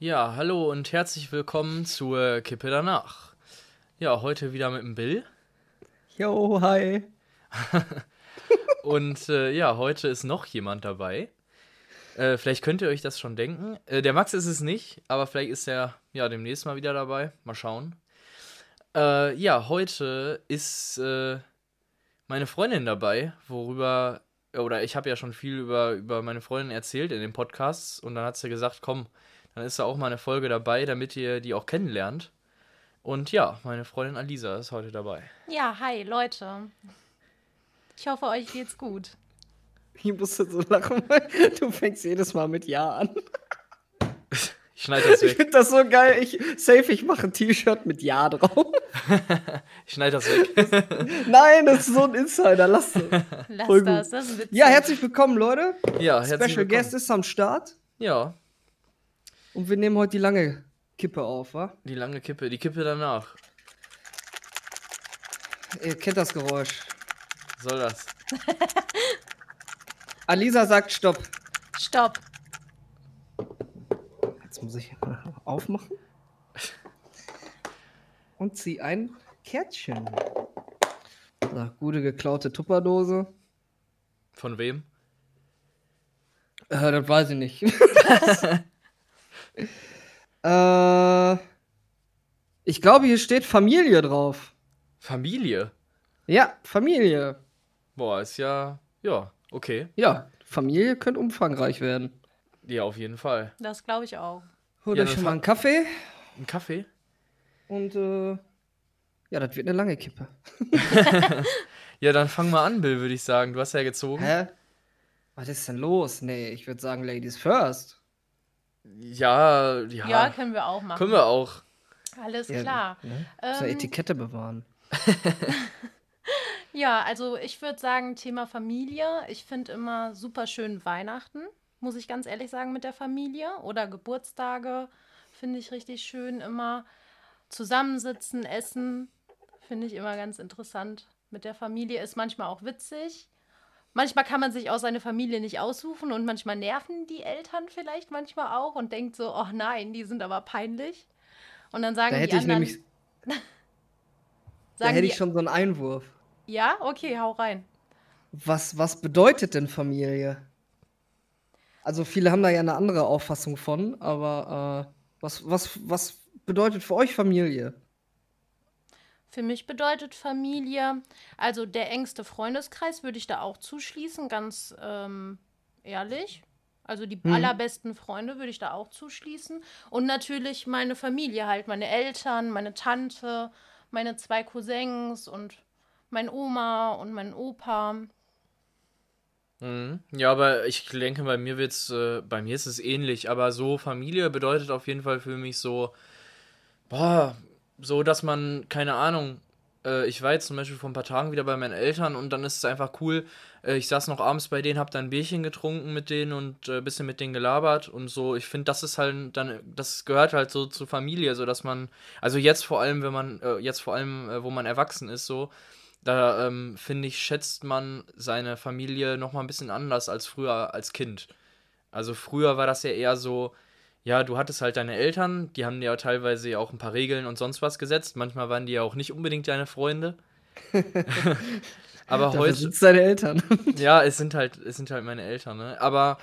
Ja, hallo und herzlich willkommen zur Kippe danach. Ja, heute wieder mit dem Bill. Yo, hi. und äh, ja, heute ist noch jemand dabei. Äh, vielleicht könnt ihr euch das schon denken. Äh, der Max ist es nicht, aber vielleicht ist er ja demnächst mal wieder dabei. Mal schauen. Äh, ja, heute ist äh, meine Freundin dabei, worüber, oder ich habe ja schon viel über, über meine Freundin erzählt in den Podcasts und dann hat sie gesagt, komm, dann ist da auch mal eine Folge dabei, damit ihr die auch kennenlernt. Und ja, meine Freundin Alisa ist heute dabei. Ja, hi Leute. Ich hoffe, euch geht's gut. Ich musste so lachen, weil du fängst jedes Mal mit Ja an. Ich schneide das weg. Ich finde das so geil. Ich, safe, ich mache ein T-Shirt mit Ja drauf. ich schneide das weg. Nein, das ist so ein Insider. Lass, Lass Voll das, das ist witzig. Ja, herzlich willkommen, Leute. Ja, herzlich Special willkommen. Guest ist am Start. Ja. Und wir nehmen heute die lange Kippe auf, wa? Die lange Kippe, die Kippe danach. Ihr kennt das Geräusch. Was soll das? Alisa sagt Stopp. Stopp. Jetzt muss ich aufmachen. Und zieh ein Kärtchen. So, gute geklaute Tupperdose. Von wem? Äh, das weiß ich nicht. Äh, ich glaube, hier steht Familie drauf. Familie? Ja, Familie. Boah, ist ja. Ja, okay. Ja, Familie könnte umfangreich werden. Ja, auf jeden Fall. Das glaube ich auch. Holt ja, euch schon mal einen Kaffee. Einen Kaffee? Und äh, ja, das wird eine lange Kippe. ja, dann fang mal an, Bill, würde ich sagen. Du hast ja gezogen. Hä? Was ist denn los? Nee, ich würde sagen Ladies first. Ja, ja. Ja, können wir auch machen. Können wir auch. Alles ja, klar. Ne? Ähm, Etikette bewahren. ja, also ich würde sagen, Thema Familie. Ich finde immer super schön Weihnachten, muss ich ganz ehrlich sagen, mit der Familie. Oder Geburtstage finde ich richtig schön immer. Zusammensitzen, essen, finde ich immer ganz interessant. Mit der Familie ist manchmal auch witzig. Manchmal kann man sich auch seine Familie nicht aussuchen und manchmal nerven die Eltern vielleicht manchmal auch und denkt so, oh nein, die sind aber peinlich. Und dann sagen da hätte die ich anderen, nämlich, da hätte ich schon so einen Einwurf. Ja, okay, hau rein. Was, was bedeutet denn Familie? Also viele haben da ja eine andere Auffassung von, aber äh, was, was, was bedeutet für euch Familie? Für mich bedeutet Familie, also der engste Freundeskreis würde ich da auch zuschließen, ganz ähm, ehrlich. Also die hm. allerbesten Freunde würde ich da auch zuschließen. Und natürlich meine Familie halt, meine Eltern, meine Tante, meine zwei Cousins und mein Oma und mein Opa. Mhm. Ja, aber ich denke, bei mir wird's, äh, bei mir ist es ähnlich, aber so Familie bedeutet auf jeden Fall für mich so, boah, so, dass man, keine Ahnung, äh, ich war jetzt zum Beispiel vor ein paar Tagen wieder bei meinen Eltern und dann ist es einfach cool. Äh, ich saß noch abends bei denen, hab dann ein Bierchen getrunken mit denen und ein äh, bisschen mit denen gelabert und so. Ich finde, das ist halt dann, das gehört halt so zur Familie, so dass man, also jetzt vor allem, wenn man, äh, jetzt vor allem, äh, wo man erwachsen ist, so, da ähm, finde ich, schätzt man seine Familie nochmal ein bisschen anders als früher als Kind. Also früher war das ja eher so, ja, du hattest halt deine Eltern, die haben dir ja teilweise auch ein paar Regeln und sonst was gesetzt. Manchmal waren die ja auch nicht unbedingt deine Freunde. Aber heute. sind deine Eltern. ja, es sind halt, es sind halt meine Eltern, ne? Aber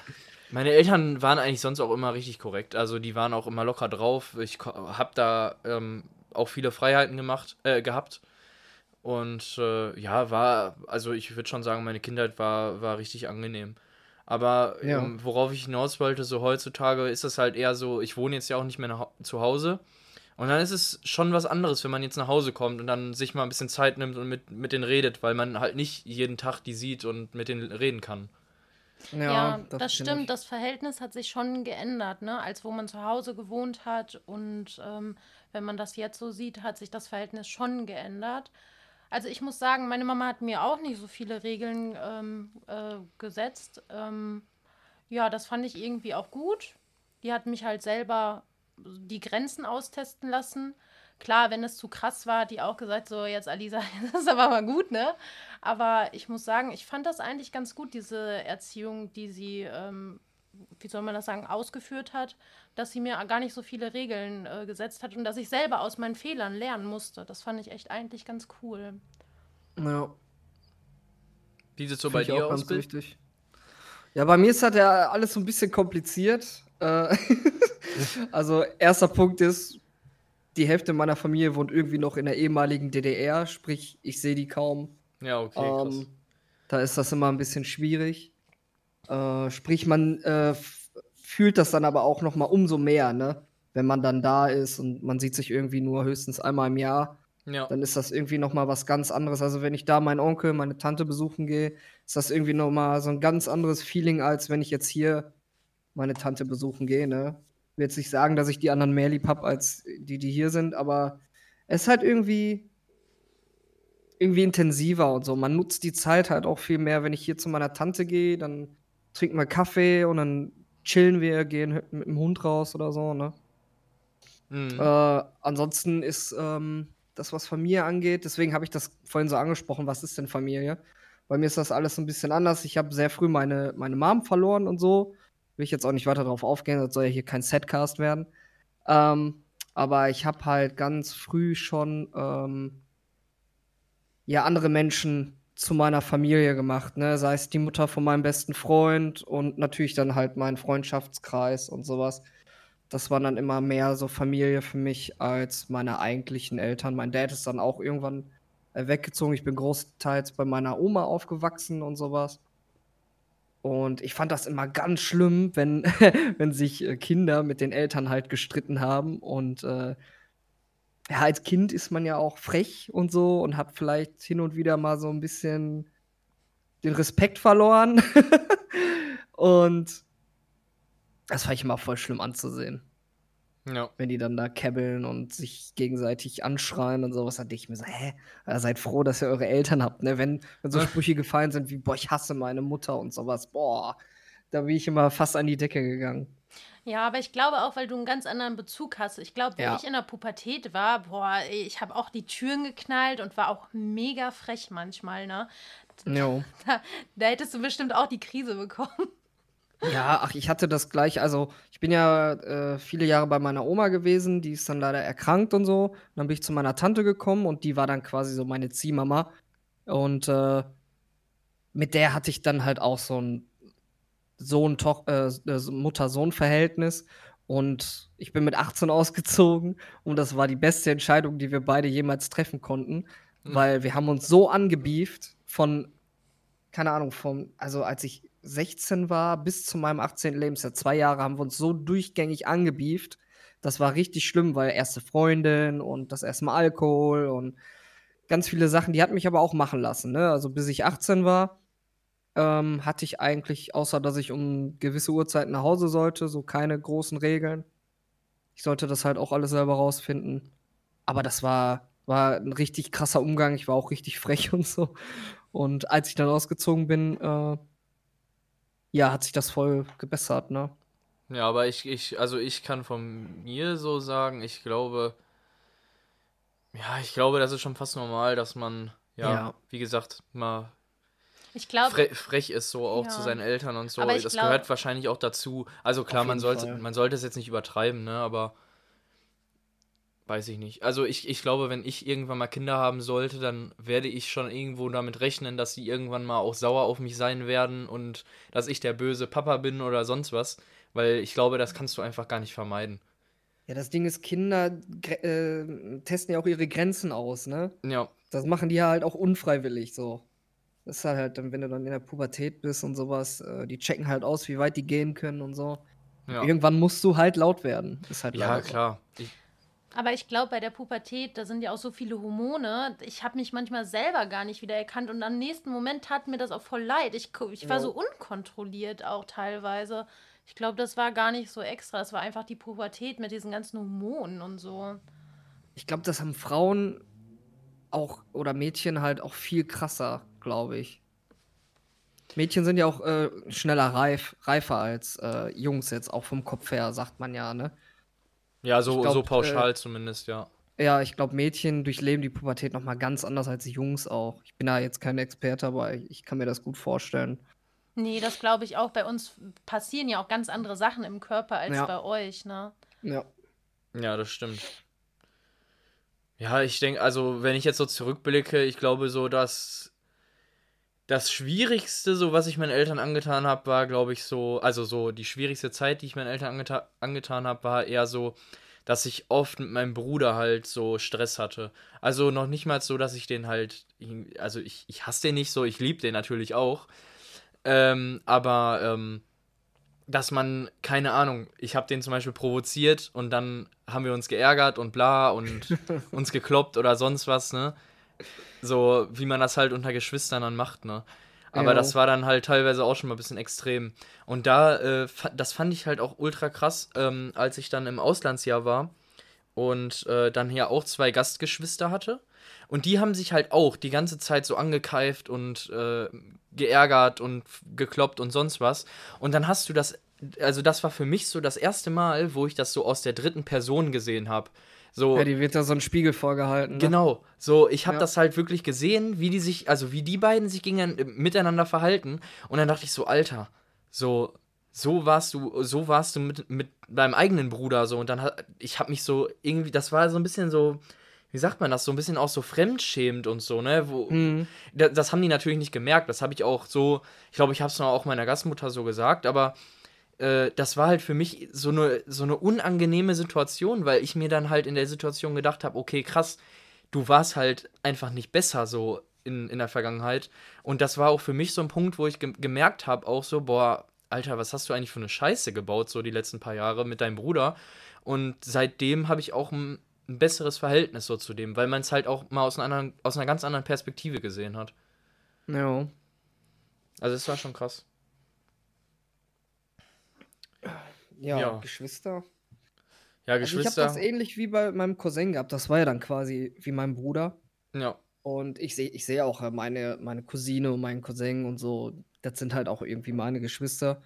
meine Eltern waren eigentlich sonst auch immer richtig korrekt. Also die waren auch immer locker drauf. Ich habe da ähm, auch viele Freiheiten gemacht, äh, gehabt. Und äh, ja, war, also ich würde schon sagen, meine Kindheit war, war richtig angenehm. Aber ja. ähm, worauf ich hinaus wollte, so heutzutage ist es halt eher so, ich wohne jetzt ja auch nicht mehr zu Hause. Und dann ist es schon was anderes, wenn man jetzt nach Hause kommt und dann sich mal ein bisschen Zeit nimmt und mit, mit denen redet, weil man halt nicht jeden Tag die sieht und mit denen reden kann. Ja, ja das, das stimmt. Ich. Das Verhältnis hat sich schon geändert, ne? Als wo man zu Hause gewohnt hat. Und ähm, wenn man das jetzt so sieht, hat sich das Verhältnis schon geändert. Also ich muss sagen, meine Mama hat mir auch nicht so viele Regeln ähm, äh, gesetzt. Ähm, ja, das fand ich irgendwie auch gut. Die hat mich halt selber die Grenzen austesten lassen. Klar, wenn es zu krass war, hat die auch gesagt, so jetzt Alisa, das ist aber mal gut, ne? Aber ich muss sagen, ich fand das eigentlich ganz gut, diese Erziehung, die sie ähm, wie soll man das sagen, ausgeführt hat, dass sie mir gar nicht so viele Regeln äh, gesetzt hat und dass ich selber aus meinen Fehlern lernen musste. Das fand ich echt eigentlich ganz cool. Ja. Wie sieht es so bei dir aus? Wichtig. Ja, bei mir ist halt ja alles so ein bisschen kompliziert. Äh, also, erster Punkt ist, die Hälfte meiner Familie wohnt irgendwie noch in der ehemaligen DDR, sprich, ich sehe die kaum. Ja, okay. Ähm, da ist das immer ein bisschen schwierig. Äh, sprich, man äh, fühlt das dann aber auch noch mal umso mehr, ne? Wenn man dann da ist und man sieht sich irgendwie nur höchstens einmal im Jahr. Ja. Dann ist das irgendwie noch mal was ganz anderes. Also wenn ich da meinen Onkel, meine Tante besuchen gehe, ist das irgendwie noch mal so ein ganz anderes Feeling, als wenn ich jetzt hier meine Tante besuchen gehe. Ne? Ich will jetzt nicht sagen, dass ich die anderen mehr lieb habe als die, die hier sind, aber es ist halt irgendwie irgendwie intensiver und so. Man nutzt die Zeit halt auch viel mehr, wenn ich hier zu meiner Tante gehe, dann trinken wir Kaffee und dann chillen wir, gehen mit dem Hund raus oder so, ne? Mhm. Äh, ansonsten ist ähm, das, was Familie angeht, deswegen habe ich das vorhin so angesprochen, was ist denn Familie? Bei mir ist das alles ein bisschen anders. Ich habe sehr früh meine, meine Mom verloren und so. Will ich jetzt auch nicht weiter darauf aufgehen, das soll ja hier kein Setcast werden. Ähm, aber ich habe halt ganz früh schon ähm, ja andere Menschen zu meiner Familie gemacht, ne? Sei es die Mutter von meinem besten Freund und natürlich dann halt mein Freundschaftskreis und sowas. Das war dann immer mehr so Familie für mich als meine eigentlichen Eltern. Mein Dad ist dann auch irgendwann äh, weggezogen. Ich bin großteils bei meiner Oma aufgewachsen und sowas. Und ich fand das immer ganz schlimm, wenn, wenn sich äh, Kinder mit den Eltern halt gestritten haben. Und äh, ja, als Kind ist man ja auch frech und so und hat vielleicht hin und wieder mal so ein bisschen den Respekt verloren. und das fand ich immer voll schlimm anzusehen. Ja. Wenn die dann da kebbeln und sich gegenseitig anschreien und sowas, dann denke ich mir so, hä, seid froh, dass ihr eure Eltern habt, ne? Wenn, wenn so Sprüche gefallen sind wie, boah, ich hasse meine Mutter und sowas, boah, da bin ich immer fast an die Decke gegangen. Ja, aber ich glaube auch, weil du einen ganz anderen Bezug hast. Ich glaube, wo ja. ich in der Pubertät war, boah, ich habe auch die Türen geknallt und war auch mega frech manchmal, ne? Jo. Da, da hättest du bestimmt auch die Krise bekommen. Ja, ach, ich hatte das gleich. Also, ich bin ja äh, viele Jahre bei meiner Oma gewesen, die ist dann leider erkrankt und so. Und dann bin ich zu meiner Tante gekommen und die war dann quasi so meine Ziehmama. Und äh, mit der hatte ich dann halt auch so ein Sohn, äh, äh Mutter-Sohn-Verhältnis. Und ich bin mit 18 ausgezogen und das war die beste Entscheidung, die wir beide jemals treffen konnten, mhm. weil wir haben uns so angebieft von, keine Ahnung, vom, also als ich 16 war bis zu meinem 18. Lebensjahr, zwei Jahre, haben wir uns so durchgängig angebieft. Das war richtig schlimm, weil erste Freundin und das erste Mal Alkohol und ganz viele Sachen, die hat mich aber auch machen lassen. Ne? Also bis ich 18 war, ähm, hatte ich eigentlich, außer dass ich um gewisse Uhrzeiten nach Hause sollte, so keine großen Regeln. Ich sollte das halt auch alles selber rausfinden. Aber das war, war ein richtig krasser Umgang. Ich war auch richtig frech und so. Und als ich dann ausgezogen bin, äh, ja, hat sich das voll gebessert, ne? Ja, aber ich, ich, also ich kann von mir so sagen, ich glaube, ja, ich glaube, das ist schon fast normal, dass man, ja, ja. wie gesagt, mal ich glaub, fre frech ist so auch ja. zu seinen Eltern und so. Das glaub, gehört wahrscheinlich auch dazu. Also klar, man sollte, man sollte es jetzt nicht übertreiben, ne, aber Weiß ich nicht. Also ich, ich glaube, wenn ich irgendwann mal Kinder haben sollte, dann werde ich schon irgendwo damit rechnen, dass sie irgendwann mal auch sauer auf mich sein werden und dass ich der böse Papa bin oder sonst was. Weil ich glaube, das kannst du einfach gar nicht vermeiden. Ja, das Ding ist, Kinder äh, testen ja auch ihre Grenzen aus, ne? Ja. Das machen die ja halt auch unfreiwillig so. Das ist halt dann, wenn du dann in der Pubertät bist und sowas, äh, die checken halt aus, wie weit die gehen können und so. Ja. Irgendwann musst du halt laut werden. Ist halt ja, klar. Ich, aber ich glaube, bei der Pubertät, da sind ja auch so viele Hormone. Ich habe mich manchmal selber gar nicht wieder erkannt und am nächsten Moment tat mir das auch voll leid. Ich, ich war ja. so unkontrolliert auch teilweise. Ich glaube, das war gar nicht so extra. Es war einfach die Pubertät mit diesen ganzen Hormonen und so. Ich glaube, das haben Frauen auch oder Mädchen halt auch viel krasser, glaube ich. Mädchen sind ja auch äh, schneller reif, reifer als äh, Jungs jetzt, auch vom Kopf her, sagt man ja, ne? Ja, so, glaub, so pauschal äh, zumindest, ja. Ja, ich glaube, Mädchen durchleben die Pubertät noch mal ganz anders als Jungs auch. Ich bin da jetzt kein Experte, aber ich, ich kann mir das gut vorstellen. Nee, das glaube ich auch. Bei uns passieren ja auch ganz andere Sachen im Körper als ja. bei euch, ne? Ja. Ja, das stimmt. Ja, ich denke, also wenn ich jetzt so zurückblicke, ich glaube so, dass das Schwierigste, so was ich meinen Eltern angetan habe, war, glaube ich, so, also so die schwierigste Zeit, die ich meinen Eltern angeta angetan habe, war eher so, dass ich oft mit meinem Bruder halt so Stress hatte. Also noch nicht mal so, dass ich den halt, also ich, ich hasse den nicht so, ich liebe den natürlich auch. Ähm, aber ähm, dass man, keine Ahnung, ich habe den zum Beispiel provoziert und dann haben wir uns geärgert und bla und uns gekloppt oder sonst was, ne? So, wie man das halt unter Geschwistern dann macht, ne? Aber ja. das war dann halt teilweise auch schon mal ein bisschen extrem. Und da, äh, das fand ich halt auch ultra krass, ähm, als ich dann im Auslandsjahr war und äh, dann hier auch zwei Gastgeschwister hatte. Und die haben sich halt auch die ganze Zeit so angekeift und äh, geärgert und gekloppt und sonst was. Und dann hast du das, also das war für mich so das erste Mal, wo ich das so aus der dritten Person gesehen habe. So, ja, die wird da so ein Spiegel vorgehalten. Ne? Genau. So, ich habe ja. das halt wirklich gesehen, wie die sich, also wie die beiden sich gegen, miteinander verhalten. Und dann dachte ich so, Alter, so, so warst du, so warst du mit, mit deinem eigenen Bruder so. Und dann hat, ich habe mich so irgendwie, das war so ein bisschen so, wie sagt man das, so ein bisschen auch so fremdschämend und so, ne? Wo, mhm. das, das, haben die natürlich nicht gemerkt. Das habe ich auch so, ich glaube, ich habe es auch meiner Gastmutter so gesagt, aber äh, das war halt für mich so eine, so eine unangenehme Situation, weil ich mir dann halt in der Situation gedacht habe, okay, krass, du warst halt einfach nicht besser so in, in der Vergangenheit. Und das war auch für mich so ein Punkt, wo ich ge gemerkt habe, auch so, boah, Alter, was hast du eigentlich für eine Scheiße gebaut, so die letzten paar Jahre mit deinem Bruder? Und seitdem habe ich auch ein ein besseres Verhältnis so zu dem, weil man es halt auch mal aus einer, anderen, aus einer ganz anderen Perspektive gesehen hat. Ja. Also es war schon krass. Ja, ja. Geschwister. Ja, Geschwister. Also ich habe das ähnlich wie bei meinem Cousin gehabt. Das war ja dann quasi wie mein Bruder. Ja. Und ich sehe ich seh auch äh, meine, meine Cousine und meinen Cousin und so. Das sind halt auch irgendwie meine Geschwister.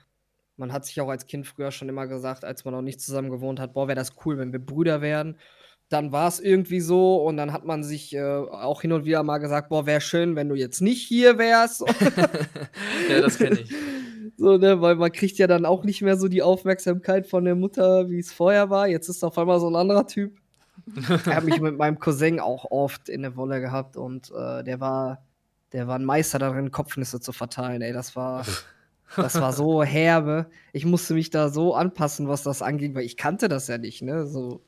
Man hat sich auch als Kind früher schon immer gesagt, als man noch nicht zusammen gewohnt hat, boah, wäre das cool, wenn wir Brüder wären dann war es irgendwie so und dann hat man sich äh, auch hin und wieder mal gesagt, boah, wäre schön, wenn du jetzt nicht hier wärst. ja, das kenne ich. So, ne, weil man kriegt ja dann auch nicht mehr so die Aufmerksamkeit von der Mutter, wie es vorher war. Jetzt ist auf einmal so ein anderer Typ. ich habe mich mit meinem Cousin auch oft in der Wolle gehabt und äh, der war, der war ein Meister darin, Kopfnüsse zu verteilen. Ey, das war, das war so herbe. Ich musste mich da so anpassen, was das angeht, weil ich kannte das ja nicht, ne? So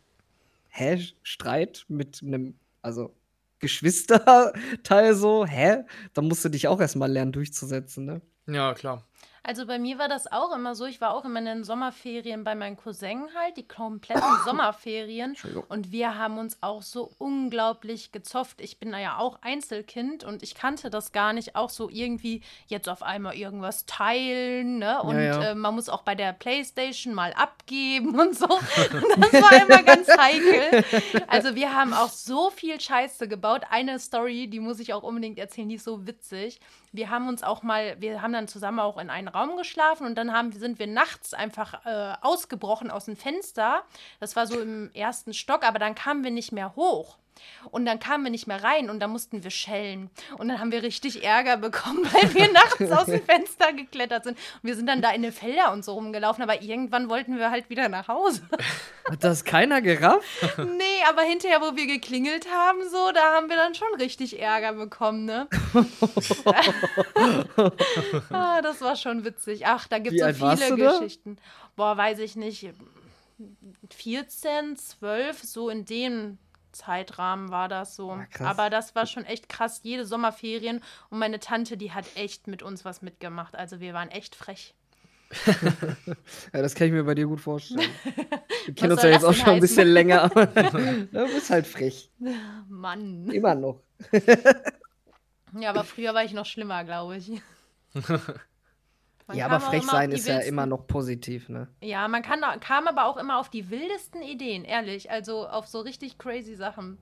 hä, Streit mit einem, also Geschwisterteil so, hä? Da musst du dich auch erstmal lernen durchzusetzen, ne? Ja, klar. Also bei mir war das auch immer so. Ich war auch immer in den Sommerferien bei meinen Cousin halt, die kompletten Sommerferien. Und wir haben uns auch so unglaublich gezofft. Ich bin ja auch Einzelkind und ich kannte das gar nicht. Auch so irgendwie jetzt auf einmal irgendwas teilen, ne? Und ja, ja. Äh, man muss auch bei der Playstation mal abgeben und so. das war immer ganz heikel. Also wir haben auch so viel Scheiße gebaut. Eine Story, die muss ich auch unbedingt erzählen, die ist so witzig wir haben uns auch mal, wir haben dann zusammen auch in einen Raum geschlafen und dann haben, sind wir nachts einfach äh, ausgebrochen aus dem Fenster. Das war so im ersten Stock, aber dann kamen wir nicht mehr hoch. Und dann kamen wir nicht mehr rein und da mussten wir schellen. Und dann haben wir richtig Ärger bekommen, weil wir nachts aus dem Fenster geklettert sind. Und wir sind dann da in den Felder und so rumgelaufen, aber irgendwann wollten wir halt wieder nach Hause. Hat das keiner gerafft? nee, aber hinterher, wo wir geklingelt haben, so, da haben wir dann schon richtig Ärger bekommen, ne? ah, das war schon witzig. Ach, da gibt es so viele Geschichten. Boah, weiß ich nicht. 14, 12, so in dem Zeitrahmen war das so. Ja, Aber das war schon echt krass, jede Sommerferien. Und meine Tante, die hat echt mit uns was mitgemacht. Also wir waren echt frech. ja, das kann ich mir bei dir gut vorstellen. Wir kennen uns ja jetzt auch schon ein bisschen länger. du bist halt frech. Mann. Immer noch. ja, aber früher war ich noch schlimmer, glaube ich. Man ja, aber frech sein ist ja immer noch positiv, ne? Ja, man kann, kam aber auch immer auf die wildesten Ideen, ehrlich. Also auf so richtig crazy Sachen.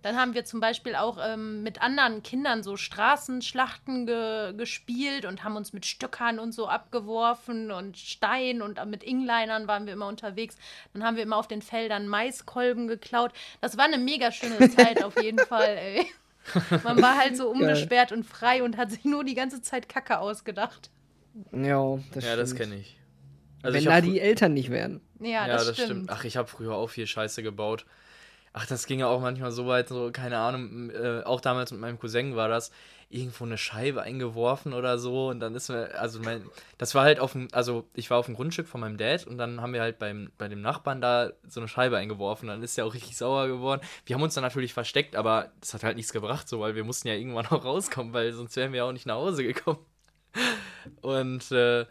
Dann haben wir zum Beispiel auch ähm, mit anderen Kindern so Straßenschlachten ge gespielt und haben uns mit Stöckern und so abgeworfen und Stein und mit Inglinern waren wir immer unterwegs. Dann haben wir immer auf den Feldern Maiskolben geklaut. Das war eine mega schöne Zeit auf jeden Fall, ey. Man war halt so unbeschwert und frei und hat sich nur die ganze Zeit Kacke ausgedacht. Ja, das Ja, das kenne ich. Also Wenn ich da die Eltern nicht wären. Ja, das, ja, das stimmt. stimmt. Ach, ich habe früher auch viel Scheiße gebaut. Ach, das ging ja auch manchmal so weit, so, keine Ahnung, äh, auch damals mit meinem Cousin war das, irgendwo eine Scheibe eingeworfen oder so und dann ist mir, also mein, das war halt auf dem, also ich war auf dem Grundstück von meinem Dad und dann haben wir halt beim, bei dem Nachbarn da so eine Scheibe eingeworfen, dann ist er auch richtig sauer geworden. Wir haben uns dann natürlich versteckt, aber das hat halt nichts gebracht, so, weil wir mussten ja irgendwann auch rauskommen, weil sonst wären wir ja auch nicht nach Hause gekommen. Und äh,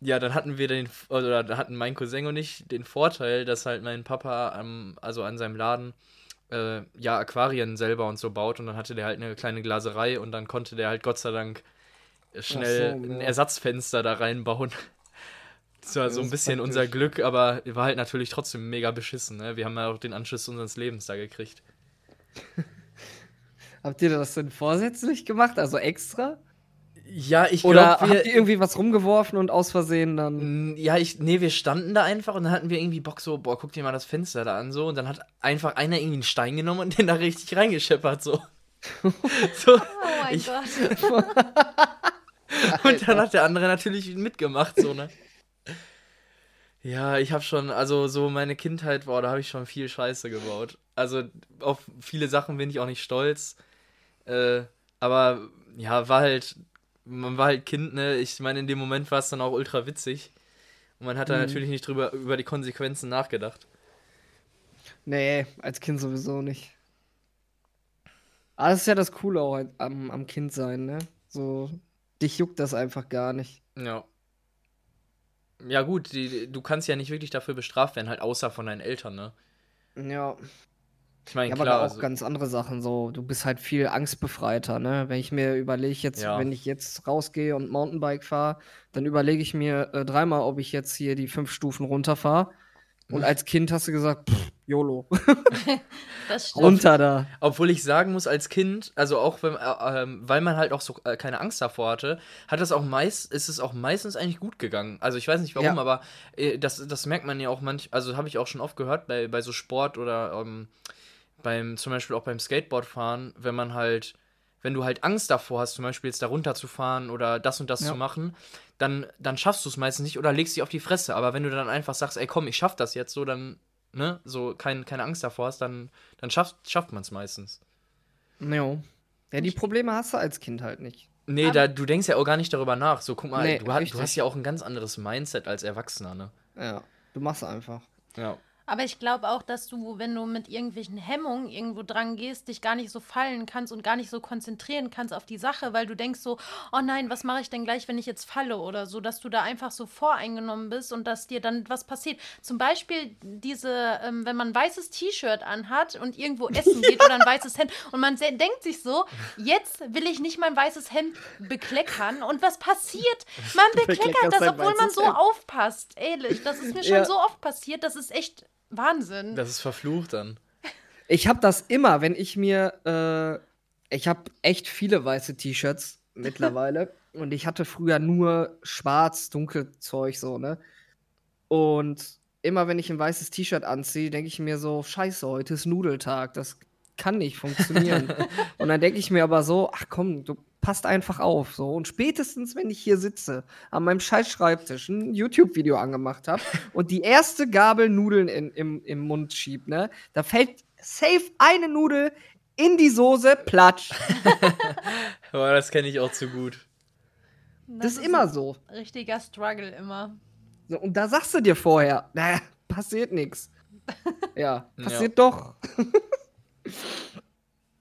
ja, dann hatten wir den, oder da hatten mein Cousin und ich den Vorteil, dass halt mein Papa am, also an seinem Laden äh, ja Aquarien selber und so baut und dann hatte der halt eine kleine Glaserei und dann konnte der halt Gott sei Dank schnell so, ein Ersatzfenster da reinbauen. Das war so ein bisschen praktisch. unser Glück, aber war halt natürlich trotzdem mega beschissen. Ne? Wir haben ja auch den Anschluss unseres Lebens da gekriegt. Habt ihr das denn vorsätzlich gemacht, also extra? Ja, ich glaube. Oder glaub, habt ihr irgendwie was rumgeworfen und aus Versehen dann. Ja, ich, nee, wir standen da einfach und dann hatten wir irgendwie Bock so, boah, guck dir mal das Fenster da an so. Und dann hat einfach einer irgendwie einen Stein genommen und den da richtig reingescheppert so. so oh mein ich, Gott. und dann hat der andere natürlich mitgemacht so, ne? Ja, ich habe schon, also so meine Kindheit, boah, da habe ich schon viel Scheiße gebaut. Also auf viele Sachen bin ich auch nicht stolz. Äh, aber ja, war halt man war halt Kind, ne? Ich meine, in dem Moment war es dann auch ultra witzig. Und man hat da mhm. natürlich nicht drüber über die Konsequenzen nachgedacht. Nee, als Kind sowieso nicht. Aber das ist ja das Coole auch am, am Kind sein, ne? So, dich juckt das einfach gar nicht. Ja. Ja, gut, die, du kannst ja nicht wirklich dafür bestraft werden, halt außer von deinen Eltern, ne? Ja. Ich meine, ja, klar, aber auch also ganz andere Sachen so. Du bist halt viel angstbefreiter, ne? Wenn ich mir überlege, jetzt, ja. wenn ich jetzt rausgehe und Mountainbike fahre, dann überlege ich mir äh, dreimal, ob ich jetzt hier die fünf Stufen runterfahre. Und als Kind hast du gesagt, pff, YOLO. das stimmt. Runter da. Obwohl ich sagen muss, als Kind, also auch wenn, äh, äh, weil man halt auch so äh, keine Angst davor hatte, hat das auch meist, ist es auch meistens eigentlich gut gegangen. Also ich weiß nicht warum, ja. aber äh, das, das merkt man ja auch manch, also habe ich auch schon oft gehört bei, bei so Sport oder ähm, beim, zum Beispiel auch beim Skateboardfahren, wenn man halt, wenn du halt Angst davor hast, zum Beispiel jetzt da runterzufahren oder das und das ja. zu machen, dann, dann schaffst du es meistens nicht oder legst dich auf die Fresse. Aber wenn du dann einfach sagst, ey komm, ich schaff das jetzt so, dann, ne, so kein, keine Angst davor hast, dann, dann schafft, schafft man es meistens. Ja. Ja, die Probleme hast du als Kind halt nicht. Nee, da, du denkst ja auch gar nicht darüber nach. So, guck mal, nee, du, du, hast ja auch ein ganz anderes Mindset als Erwachsener, ne? Ja, du machst einfach. Ja. Aber ich glaube auch, dass du, wenn du mit irgendwelchen Hemmungen irgendwo dran gehst, dich gar nicht so fallen kannst und gar nicht so konzentrieren kannst auf die Sache, weil du denkst so, oh nein, was mache ich denn gleich, wenn ich jetzt falle oder so, dass du da einfach so voreingenommen bist und dass dir dann was passiert. Zum Beispiel diese, ähm, wenn man ein weißes T-Shirt anhat und irgendwo essen geht oder ein weißes Hemd und man denkt sich so, jetzt will ich nicht mein weißes Hemd bekleckern und was passiert? Man bekleckert das, obwohl man so Hemd. aufpasst. Ehrlich, das ist mir schon ja. so oft passiert, das ist echt Wahnsinn. Das ist verflucht dann. Ich habe das immer, wenn ich mir, äh, ich habe echt viele weiße T-Shirts mittlerweile und ich hatte früher nur schwarz, dunkel Zeug so, ne? Und immer wenn ich ein weißes T-Shirt anziehe, denke ich mir so, scheiße, heute ist Nudeltag, das kann nicht funktionieren. und dann denke ich mir aber so, ach komm, du passt einfach auf. So. Und spätestens, wenn ich hier sitze, an meinem scheiß Schreibtisch ein YouTube-Video angemacht habe und die erste Gabel Nudeln in, im, im Mund schiebt, ne, da fällt safe eine Nudel in die Soße, platsch. Boah, das kenne ich auch zu gut. Das, das ist immer so. Richtiger Struggle immer. So, und da sagst du dir vorher, naja, passiert nichts. Ja, passiert ja. doch.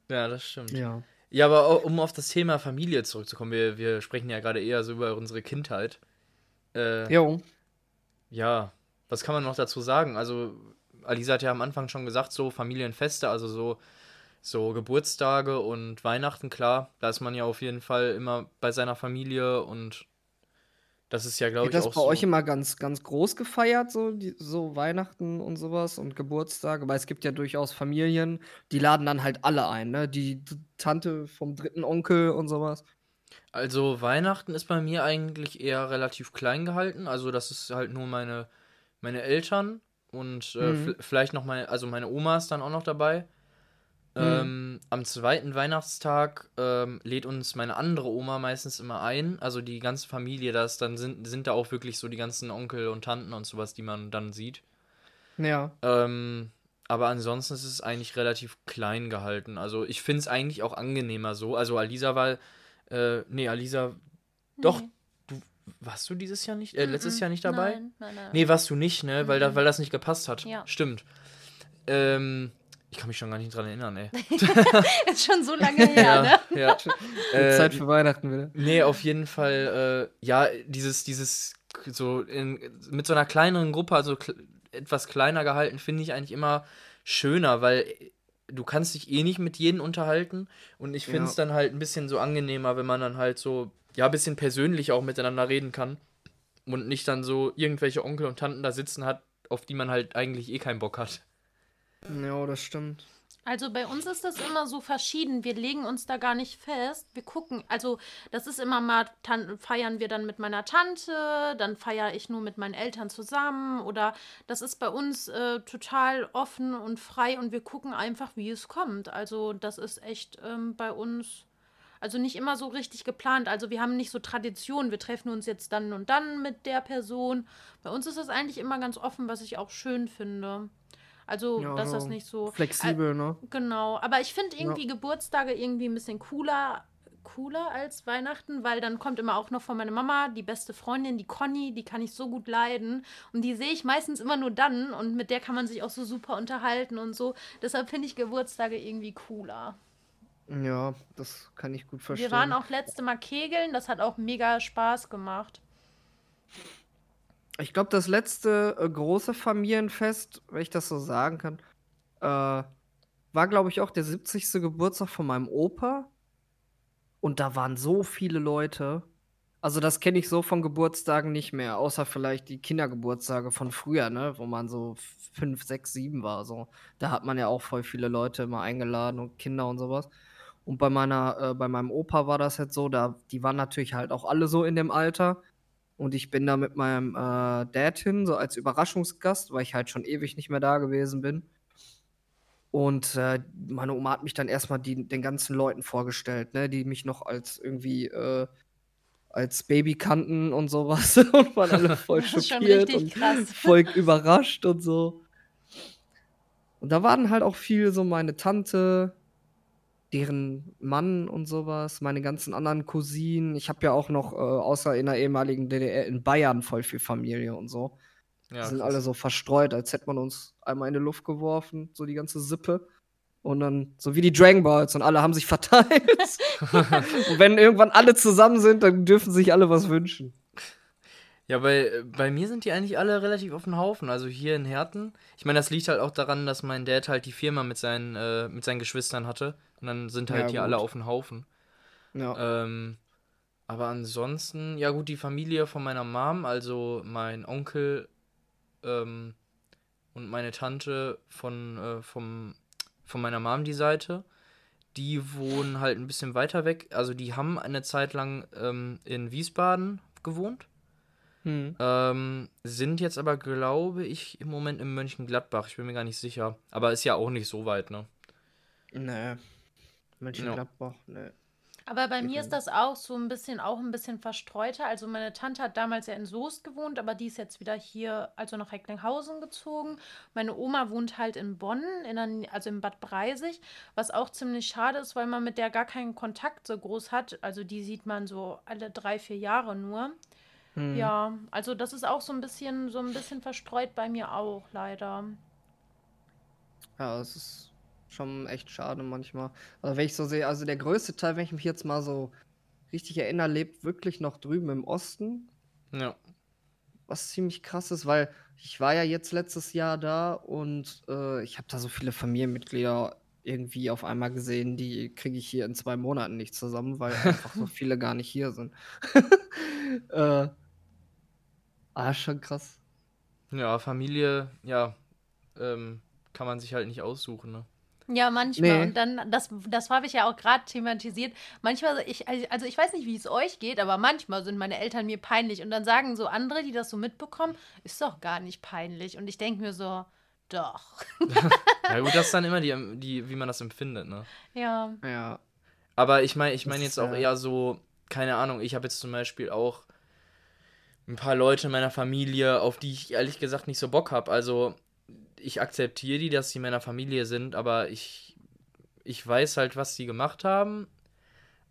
ja, das stimmt. Ja. Ja, aber um auf das Thema Familie zurückzukommen, wir, wir sprechen ja gerade eher so über unsere Kindheit. Äh, jo. Ja, was kann man noch dazu sagen? Also, Alisa hat ja am Anfang schon gesagt, so Familienfeste, also so, so Geburtstage und Weihnachten, klar, da ist man ja auf jeden Fall immer bei seiner Familie und das ist ja, glaube ich, auch. das bei so. euch immer ganz, ganz groß gefeiert, so, die, so Weihnachten und sowas und Geburtstage? Weil es gibt ja durchaus Familien, die laden dann halt alle ein, ne? Die Tante vom dritten Onkel und sowas. Also Weihnachten ist bei mir eigentlich eher relativ klein gehalten. Also das ist halt nur meine, meine Eltern und äh, mhm. vielleicht noch meine, also meine Oma ist dann auch noch dabei. Mhm. Ähm, am zweiten Weihnachtstag ähm, lädt uns meine andere Oma meistens immer ein. Also die ganze Familie, das dann sind, sind da auch wirklich so die ganzen Onkel und Tanten und sowas, die man dann sieht. Ja. Ähm, aber ansonsten ist es eigentlich relativ klein gehalten. Also ich finde es eigentlich auch angenehmer so. Also Alisa war, äh, nee, Alisa, nee. doch, du, warst du dieses Jahr nicht, äh, letztes mm -mm. Jahr nicht dabei? Nein, nein, nein. Nee, warst du nicht, ne, weil, da, weil das nicht gepasst hat. Ja. Stimmt. Ähm, ich kann mich schon gar nicht dran erinnern, ey. ist schon so lange her, ja, ne? Ja. äh, Zeit für Weihnachten wieder. Nee, auf jeden Fall, äh, ja, dieses, dieses, so in, mit so einer kleineren Gruppe, also kl etwas kleiner gehalten, finde ich eigentlich immer schöner, weil du kannst dich eh nicht mit jedem unterhalten und ich finde es ja. dann halt ein bisschen so angenehmer, wenn man dann halt so, ja, ein bisschen persönlich auch miteinander reden kann und nicht dann so irgendwelche Onkel und Tanten da sitzen hat, auf die man halt eigentlich eh keinen Bock hat. Ja, das stimmt. Also bei uns ist das immer so verschieden. Wir legen uns da gar nicht fest. Wir gucken, also das ist immer mal, feiern wir dann mit meiner Tante, dann feiere ich nur mit meinen Eltern zusammen oder das ist bei uns äh, total offen und frei und wir gucken einfach, wie es kommt. Also das ist echt ähm, bei uns, also nicht immer so richtig geplant. Also wir haben nicht so Traditionen, wir treffen uns jetzt dann und dann mit der Person. Bei uns ist das eigentlich immer ganz offen, was ich auch schön finde. Also, ja, dass das nicht so. Flexibel, äh, ne? Genau. Aber ich finde irgendwie ja. Geburtstage irgendwie ein bisschen cooler cooler als Weihnachten, weil dann kommt immer auch noch von meiner Mama die beste Freundin, die Conny, die kann ich so gut leiden und die sehe ich meistens immer nur dann und mit der kann man sich auch so super unterhalten und so. Deshalb finde ich Geburtstage irgendwie cooler. Ja, das kann ich gut verstehen. Wir waren auch letzte Mal kegeln, das hat auch mega Spaß gemacht. Ich glaube, das letzte äh, große Familienfest, wenn ich das so sagen kann, äh, war, glaube ich, auch der 70. Geburtstag von meinem Opa. Und da waren so viele Leute. Also, das kenne ich so von Geburtstagen nicht mehr, außer vielleicht die Kindergeburtstage von früher, ne, wo man so fünf, sechs, sieben war. So. Da hat man ja auch voll viele Leute immer eingeladen und Kinder und sowas. Und bei meiner, äh, bei meinem Opa war das jetzt so, da, die waren natürlich halt auch alle so in dem Alter. Und ich bin da mit meinem äh, Dad hin, so als Überraschungsgast, weil ich halt schon ewig nicht mehr da gewesen bin. Und äh, meine Oma hat mich dann erstmal die, den ganzen Leuten vorgestellt, ne, die mich noch als irgendwie äh, als Baby kannten und sowas und waren alle voll schockiert und krass. voll überrascht und so. Und da waren halt auch viel so meine Tante, deren Mann und sowas, meine ganzen anderen Cousinen. Ich habe ja auch noch, äh, außer in der ehemaligen DDR, in Bayern voll viel Familie und so. Ja, die sind alle so verstreut, als hätte man uns einmal in die Luft geworfen, so die ganze Sippe. Und dann, so wie die Dragon Balls, und alle haben sich verteilt. und wenn irgendwann alle zusammen sind, dann dürfen sich alle was wünschen. Ja, bei, bei mir sind die eigentlich alle relativ auf dem Haufen. Also hier in Herten. Ich meine, das liegt halt auch daran, dass mein Dad halt die Firma mit seinen, äh, mit seinen Geschwistern hatte. Und dann sind halt ja, hier gut. alle auf dem Haufen. Ja. Ähm, aber ansonsten, ja gut, die Familie von meiner Mom, also mein Onkel ähm, und meine Tante von, äh, vom, von meiner Mom die Seite, die wohnen halt ein bisschen weiter weg. Also die haben eine Zeit lang ähm, in Wiesbaden gewohnt. Hm. Ähm, sind jetzt aber, glaube ich, im Moment in Mönchengladbach. Ich bin mir gar nicht sicher. Aber ist ja auch nicht so weit, ne? Nee. Mönchengladbach, no. nee. Aber bei mir ist das auch so ein bisschen, auch ein bisschen verstreuter. Also meine Tante hat damals ja in Soest gewohnt, aber die ist jetzt wieder hier, also nach Recklinghausen gezogen. Meine Oma wohnt halt in Bonn, in der, also in Bad Breisig, was auch ziemlich schade ist, weil man mit der gar keinen Kontakt so groß hat. Also die sieht man so alle drei, vier Jahre nur. Hm. Ja, also das ist auch so ein bisschen, so ein bisschen verstreut bei mir auch, leider. Ja, es ist schon echt schade manchmal. Also wenn ich so sehe, also der größte Teil, wenn ich mich jetzt mal so richtig erinnere, lebt wirklich noch drüben im Osten. Ja. Was ziemlich krass ist, weil ich war ja jetzt letztes Jahr da und äh, ich habe da so viele Familienmitglieder irgendwie auf einmal gesehen, die kriege ich hier in zwei Monaten nicht zusammen, weil einfach so viele gar nicht hier sind. äh, ah, schon krass. Ja, Familie, ja, ähm, kann man sich halt nicht aussuchen, ne? Ja, manchmal. Nee. Und dann, das, das habe ich ja auch gerade thematisiert. Manchmal, ich, also ich weiß nicht, wie es euch geht, aber manchmal sind meine Eltern mir peinlich. Und dann sagen so andere, die das so mitbekommen, ist doch gar nicht peinlich. Und ich denke mir so, doch. ja, gut, das ist dann immer die, die, wie man das empfindet, ne? Ja. Ja. Aber ich meine, ich meine jetzt auch eher so, keine Ahnung, ich habe jetzt zum Beispiel auch ein paar Leute in meiner Familie, auf die ich ehrlich gesagt nicht so Bock habe. Also ich akzeptiere die, dass sie meiner Familie sind, aber ich, ich weiß halt, was sie gemacht haben.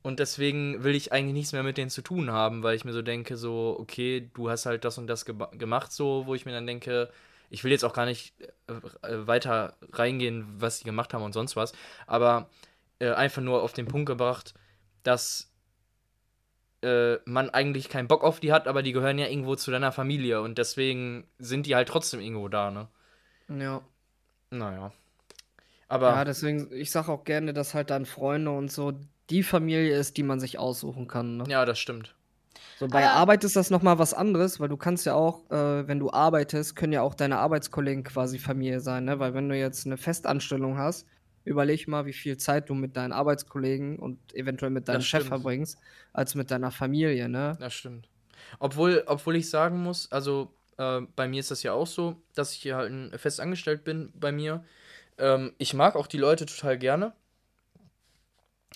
Und deswegen will ich eigentlich nichts mehr mit denen zu tun haben, weil ich mir so denke, so, okay, du hast halt das und das ge gemacht, so, wo ich mir dann denke, ich will jetzt auch gar nicht äh, äh, weiter reingehen, was sie gemacht haben und sonst was, aber äh, einfach nur auf den Punkt gebracht, dass äh, man eigentlich keinen Bock auf die hat, aber die gehören ja irgendwo zu deiner Familie und deswegen sind die halt trotzdem irgendwo da, ne? Ja. Naja. Aber. Ja, deswegen, ich sag auch gerne, dass halt dann Freunde und so die Familie ist, die man sich aussuchen kann. Ne? Ja, das stimmt. So, bei Aber Arbeit ist das nochmal was anderes, weil du kannst ja auch, äh, wenn du arbeitest, können ja auch deine Arbeitskollegen quasi Familie sein, ne? Weil wenn du jetzt eine Festanstellung hast, überleg mal, wie viel Zeit du mit deinen Arbeitskollegen und eventuell mit deinem Chef verbringst, als mit deiner Familie, ne? Das stimmt. Obwohl, obwohl ich sagen muss, also äh, bei mir ist das ja auch so, dass ich hier halt fest angestellt bin bei mir. Ähm, ich mag auch die Leute total gerne.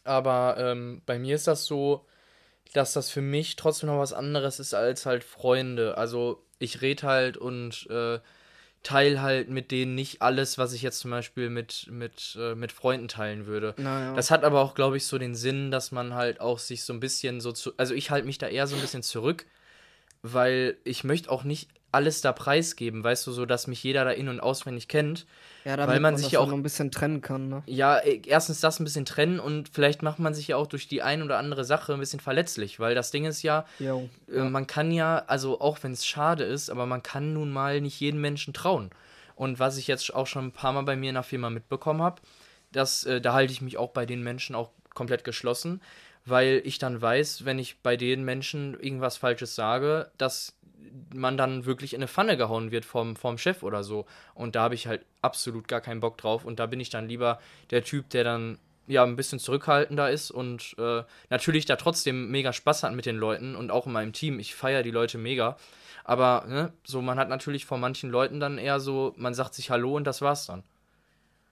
Aber ähm, bei mir ist das so, dass das für mich trotzdem noch was anderes ist als halt Freunde. Also ich rede halt und äh, teile halt mit denen nicht alles, was ich jetzt zum Beispiel mit, mit, äh, mit Freunden teilen würde. Naja. Das hat aber auch, glaube ich, so den Sinn, dass man halt auch sich so ein bisschen so zu. Also ich halte mich da eher so ein bisschen zurück, weil ich möchte auch nicht alles da preisgeben, weißt du, so dass mich jeder da in- und auswendig kennt. Ja, damit weil man, man sich ja auch ein bisschen trennen kann, ne? ja, äh, erstens das ein bisschen trennen und vielleicht macht man sich ja auch durch die ein oder andere Sache ein bisschen verletzlich, weil das Ding ist ja, Jo. äh, man kann ja, also auch wenn es schade ist, aber man kann nun mal nicht jedem Menschen trauen. Und was ich jetzt auch schon ein paar Mal bei mir in der Firma mitbekommen habe, dass äh, da halte ich mich auch bei den Menschen auch komplett geschlossen, weil ich dann weiß, wenn ich bei den Menschen irgendwas Falsches sage, dass man dann wirklich in eine Pfanne gehauen wird vom, vom Chef oder so. Und da habe ich halt absolut gar keinen Bock drauf. Und da bin ich dann lieber der Typ, der dann ja ein bisschen zurückhaltender ist und äh, natürlich da trotzdem mega Spaß hat mit den Leuten und auch in meinem Team. Ich feiere die Leute mega. Aber ne, so man hat natürlich vor manchen Leuten dann eher so, man sagt sich Hallo und das war's dann.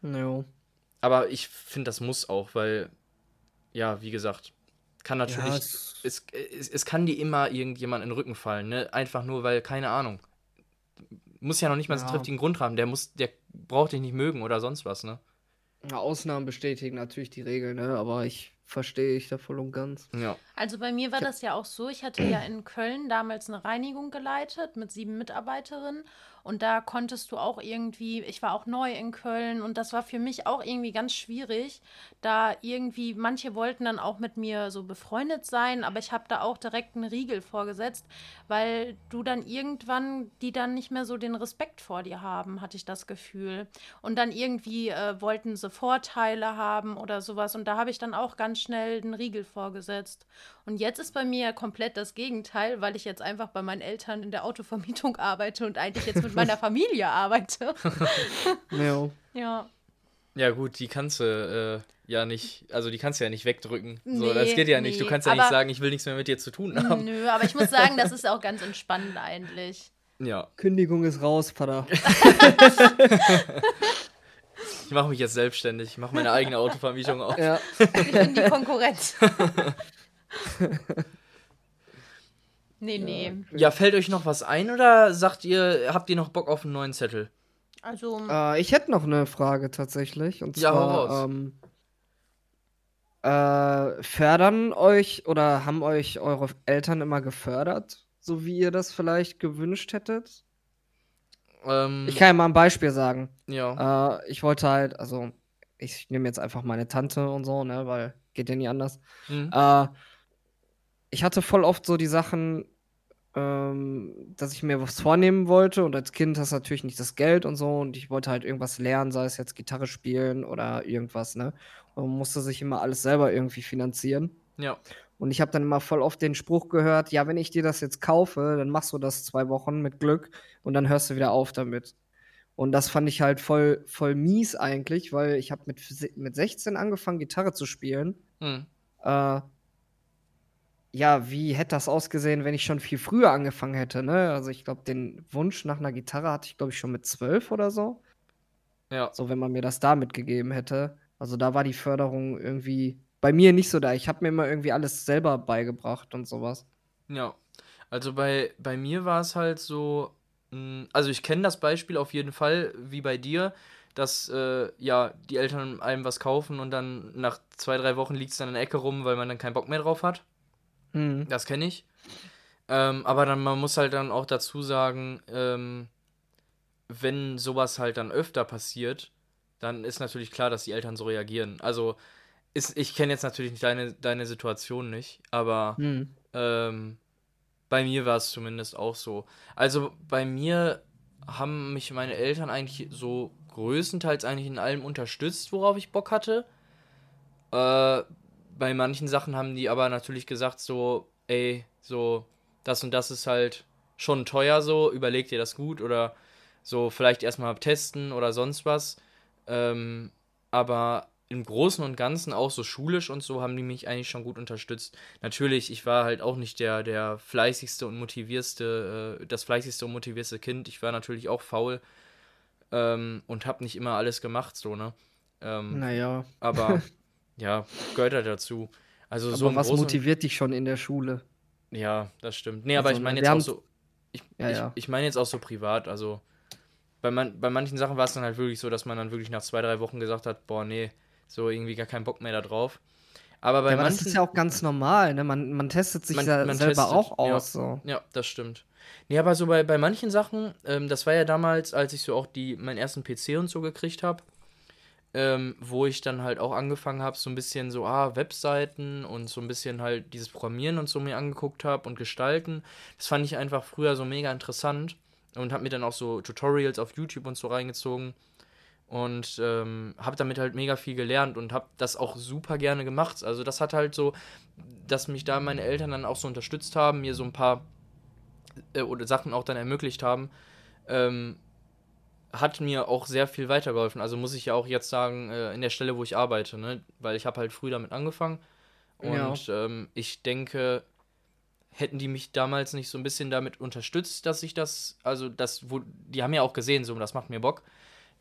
Jo. Aber ich finde, das muss auch, weil, ja, wie gesagt, kann natürlich, Ja, es, es- es, es, kann dir immer irgendjemand in den Rücken fallen, ne? Einfach nur, weil, keine Ahnung. Muss ja noch nicht mal so einen Ja. triftigen Grund haben, der muss, der braucht dich nicht mögen oder sonst was, ne? Ja, Ausnahmen bestätigen natürlich die Regel, ne? Aber ich verstehe ich da voll und ganz. Ja. Also bei mir war das ja auch so, ich hatte ja in Köln damals eine Reinigung geleitet mit sieben Mitarbeiterinnen und da konntest du auch irgendwie, ich war auch neu in Köln und das war für mich auch irgendwie ganz schwierig, da irgendwie, manche wollten dann auch mit mir so befreundet sein, aber ich habe da auch direkt einen Riegel vorgesetzt, weil du dann irgendwann, die dann nicht mehr so den Respekt vor dir haben, hatte ich das Gefühl. Und dann irgendwie äh, wollten sie Vorteile haben oder sowas und da habe ich dann auch ganz schnell den Riegel vorgesetzt. Und jetzt ist bei mir komplett das Gegenteil, weil ich jetzt einfach bei meinen Eltern in der Autovermietung arbeite und eigentlich jetzt mit meiner Familie arbeite. Jo. ja. Ja, gut, die kannst du äh, ja nicht, also die kannst du ja nicht wegdrücken. so, das Nee, geht ja nicht. Du nee, kannst ja nicht aber- sagen, ich will nichts mehr mit dir zu tun haben. Nö, aber ich muss sagen, das ist auch ganz entspannend eigentlich. Ja. Kündigung ist raus, Vater. Ich mache mich jetzt selbstständig, ich mache meine eigene Autovermietung auf. ja. Ich bin die Konkurrenz. nee, nee. Ja, fällt euch noch was ein oder sagt ihr, habt ihr noch Bock auf einen neuen Zettel? Also, Äh, ich hätte noch eine Frage tatsächlich. Und Ja, hau zwar, raus. ähm, äh, fördern euch oder haben euch eure Eltern immer gefördert, so wie ihr das vielleicht gewünscht hättet? Ähm, Ich kann ja mal ein Beispiel sagen. ja. Äh, ich wollte halt, also ich nehme jetzt einfach meine Tante und so, ne, weil geht ja nie anders. Hm. Äh, ich hatte voll oft so die Sachen, ähm, dass ich mir was vornehmen wollte und als Kind hast du natürlich nicht das Geld und so und ich wollte halt irgendwas lernen, sei es jetzt Gitarre spielen oder irgendwas, ne? Und musste sich immer alles selber irgendwie finanzieren. Ja. Und ich habe dann immer voll oft den Spruch gehört, ja, wenn ich dir das jetzt kaufe, dann machst du das zwei Wochen mit Glück und dann hörst du wieder auf damit. Und das fand ich halt voll, voll mies eigentlich, weil ich habe mit, mit 16 angefangen, Gitarre zu spielen. Hm. Äh, ja, wie hätte das ausgesehen, wenn ich schon viel früher angefangen hätte, ne? Also ich glaube, den Wunsch nach einer Gitarre hatte ich, glaube ich, schon mit zwölf oder so. Ja. So, wenn man mir das da mitgegeben hätte. Also da war die Förderung irgendwie bei mir nicht so da. Ich habe mir immer irgendwie alles selber beigebracht und sowas. Ja. Also bei, bei mir war es halt so, mh, also ich kenne das Beispiel auf jeden Fall, wie bei dir, dass äh, ja die Eltern einem was kaufen und dann nach zwei, drei Wochen liegt es dann in der Ecke rum, weil man dann keinen Bock mehr drauf hat. Mhm. Das kenne ich. Ähm, aber dann, man muss halt dann auch dazu sagen, ähm, wenn sowas halt dann öfter passiert, dann ist natürlich klar, dass die Eltern so reagieren. Also, ist, ich kenne jetzt natürlich deine, deine Situation nicht, aber mhm. ähm, bei mir war es zumindest auch so. Also bei mir haben mich meine Eltern eigentlich so größtenteils eigentlich in allem unterstützt, worauf ich Bock hatte. Äh, bei manchen Sachen haben die aber natürlich gesagt, so, ey, so, das und das ist halt schon teuer so, überleg dir das gut oder so vielleicht erstmal testen oder sonst was. Ähm, aber im Großen und Ganzen, auch so schulisch und so, haben die mich eigentlich schon gut unterstützt. Natürlich, ich war halt auch nicht der, der fleißigste und motivierste, äh, das fleißigste und motivierste Kind. Ich war natürlich auch faul ähm, und habe nicht immer alles gemacht, so, ne? Ähm, naja. Aber ja, gehört halt dazu. Also aber so was motiviert dich schon in der Schule? Ja, das stimmt. Nee, aber also, ich meine jetzt auch so. Ich, ja, ja. ich, ich meine jetzt auch so privat, also bei, man, bei manchen Sachen war es dann halt wirklich so, dass man dann wirklich nach zwei, drei Wochen gesagt hat, boah, nee, so irgendwie gar keinen Bock mehr da drauf. Aber bei ja, aber manchen, das ist ja auch ganz normal, ne? Man, man testet sich man, ja man selber testet, auch aus. Ja, so. ja, das stimmt. Nee, aber so bei, bei manchen Sachen, ähm, das war ja damals, als ich so auch die, meinen ersten PC und so gekriegt habe, ähm, wo ich dann halt auch angefangen habe, so ein bisschen so, ah, Webseiten und so ein bisschen halt dieses Programmieren und so mir angeguckt habe und gestalten. Das fand ich einfach früher so mega interessant und habe mir dann auch so Tutorials auf YouTube und so reingezogen und ähm, habe damit halt mega viel gelernt und habe das auch super gerne gemacht. Also das hat halt so, dass mich da meine Eltern dann auch so unterstützt haben, mir so ein paar äh, oder Sachen auch dann ermöglicht haben, ähm, hat mir auch sehr viel weitergeholfen. Also muss ich ja auch jetzt sagen, äh, in der Stelle, wo ich arbeite, ne? weil ich habe halt früh damit angefangen und ja. ähm, ich denke, hätten die mich damals nicht so ein bisschen damit unterstützt, dass ich das, also das, wo, die haben ja auch gesehen, so, das macht mir Bock,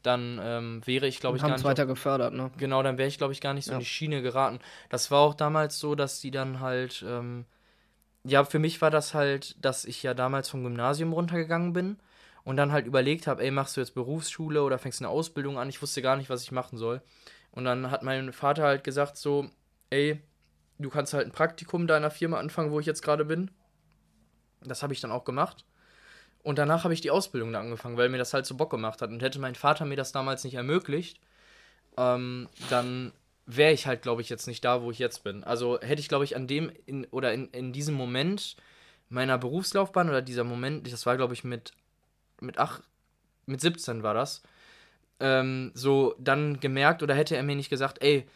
dann ähm, wäre ich, glaube ich, gar nicht. weiter gefördert, ne? Genau, dann wäre ich, glaube ich, gar nicht so ja. in die Schiene geraten. Das war auch damals so, dass die dann halt, ähm, ja, für mich war das halt, dass ich ja damals vom Gymnasium runtergegangen bin und dann halt überlegt habe, ey, machst du jetzt Berufsschule oder fängst eine Ausbildung an? Ich wusste gar nicht, was ich machen soll. Und dann hat mein Vater halt gesagt so, ey, du kannst halt ein Praktikum deiner Firma anfangen, wo ich jetzt gerade bin. Das habe ich dann auch gemacht. Und danach habe ich die Ausbildung da angefangen, weil mir das halt so Bock gemacht hat. Und hätte mein Vater mir das damals nicht ermöglicht, ähm, dann wäre ich halt, glaube ich, jetzt nicht da, wo ich jetzt bin. Also hätte ich, glaube ich, an dem in, oder in, in diesem Moment meiner Berufslaufbahn oder dieser Moment, das war, glaube ich, mit, mit, ach, mit 17 war das, ähm, so dann gemerkt oder hätte er mir nicht gesagt, ey,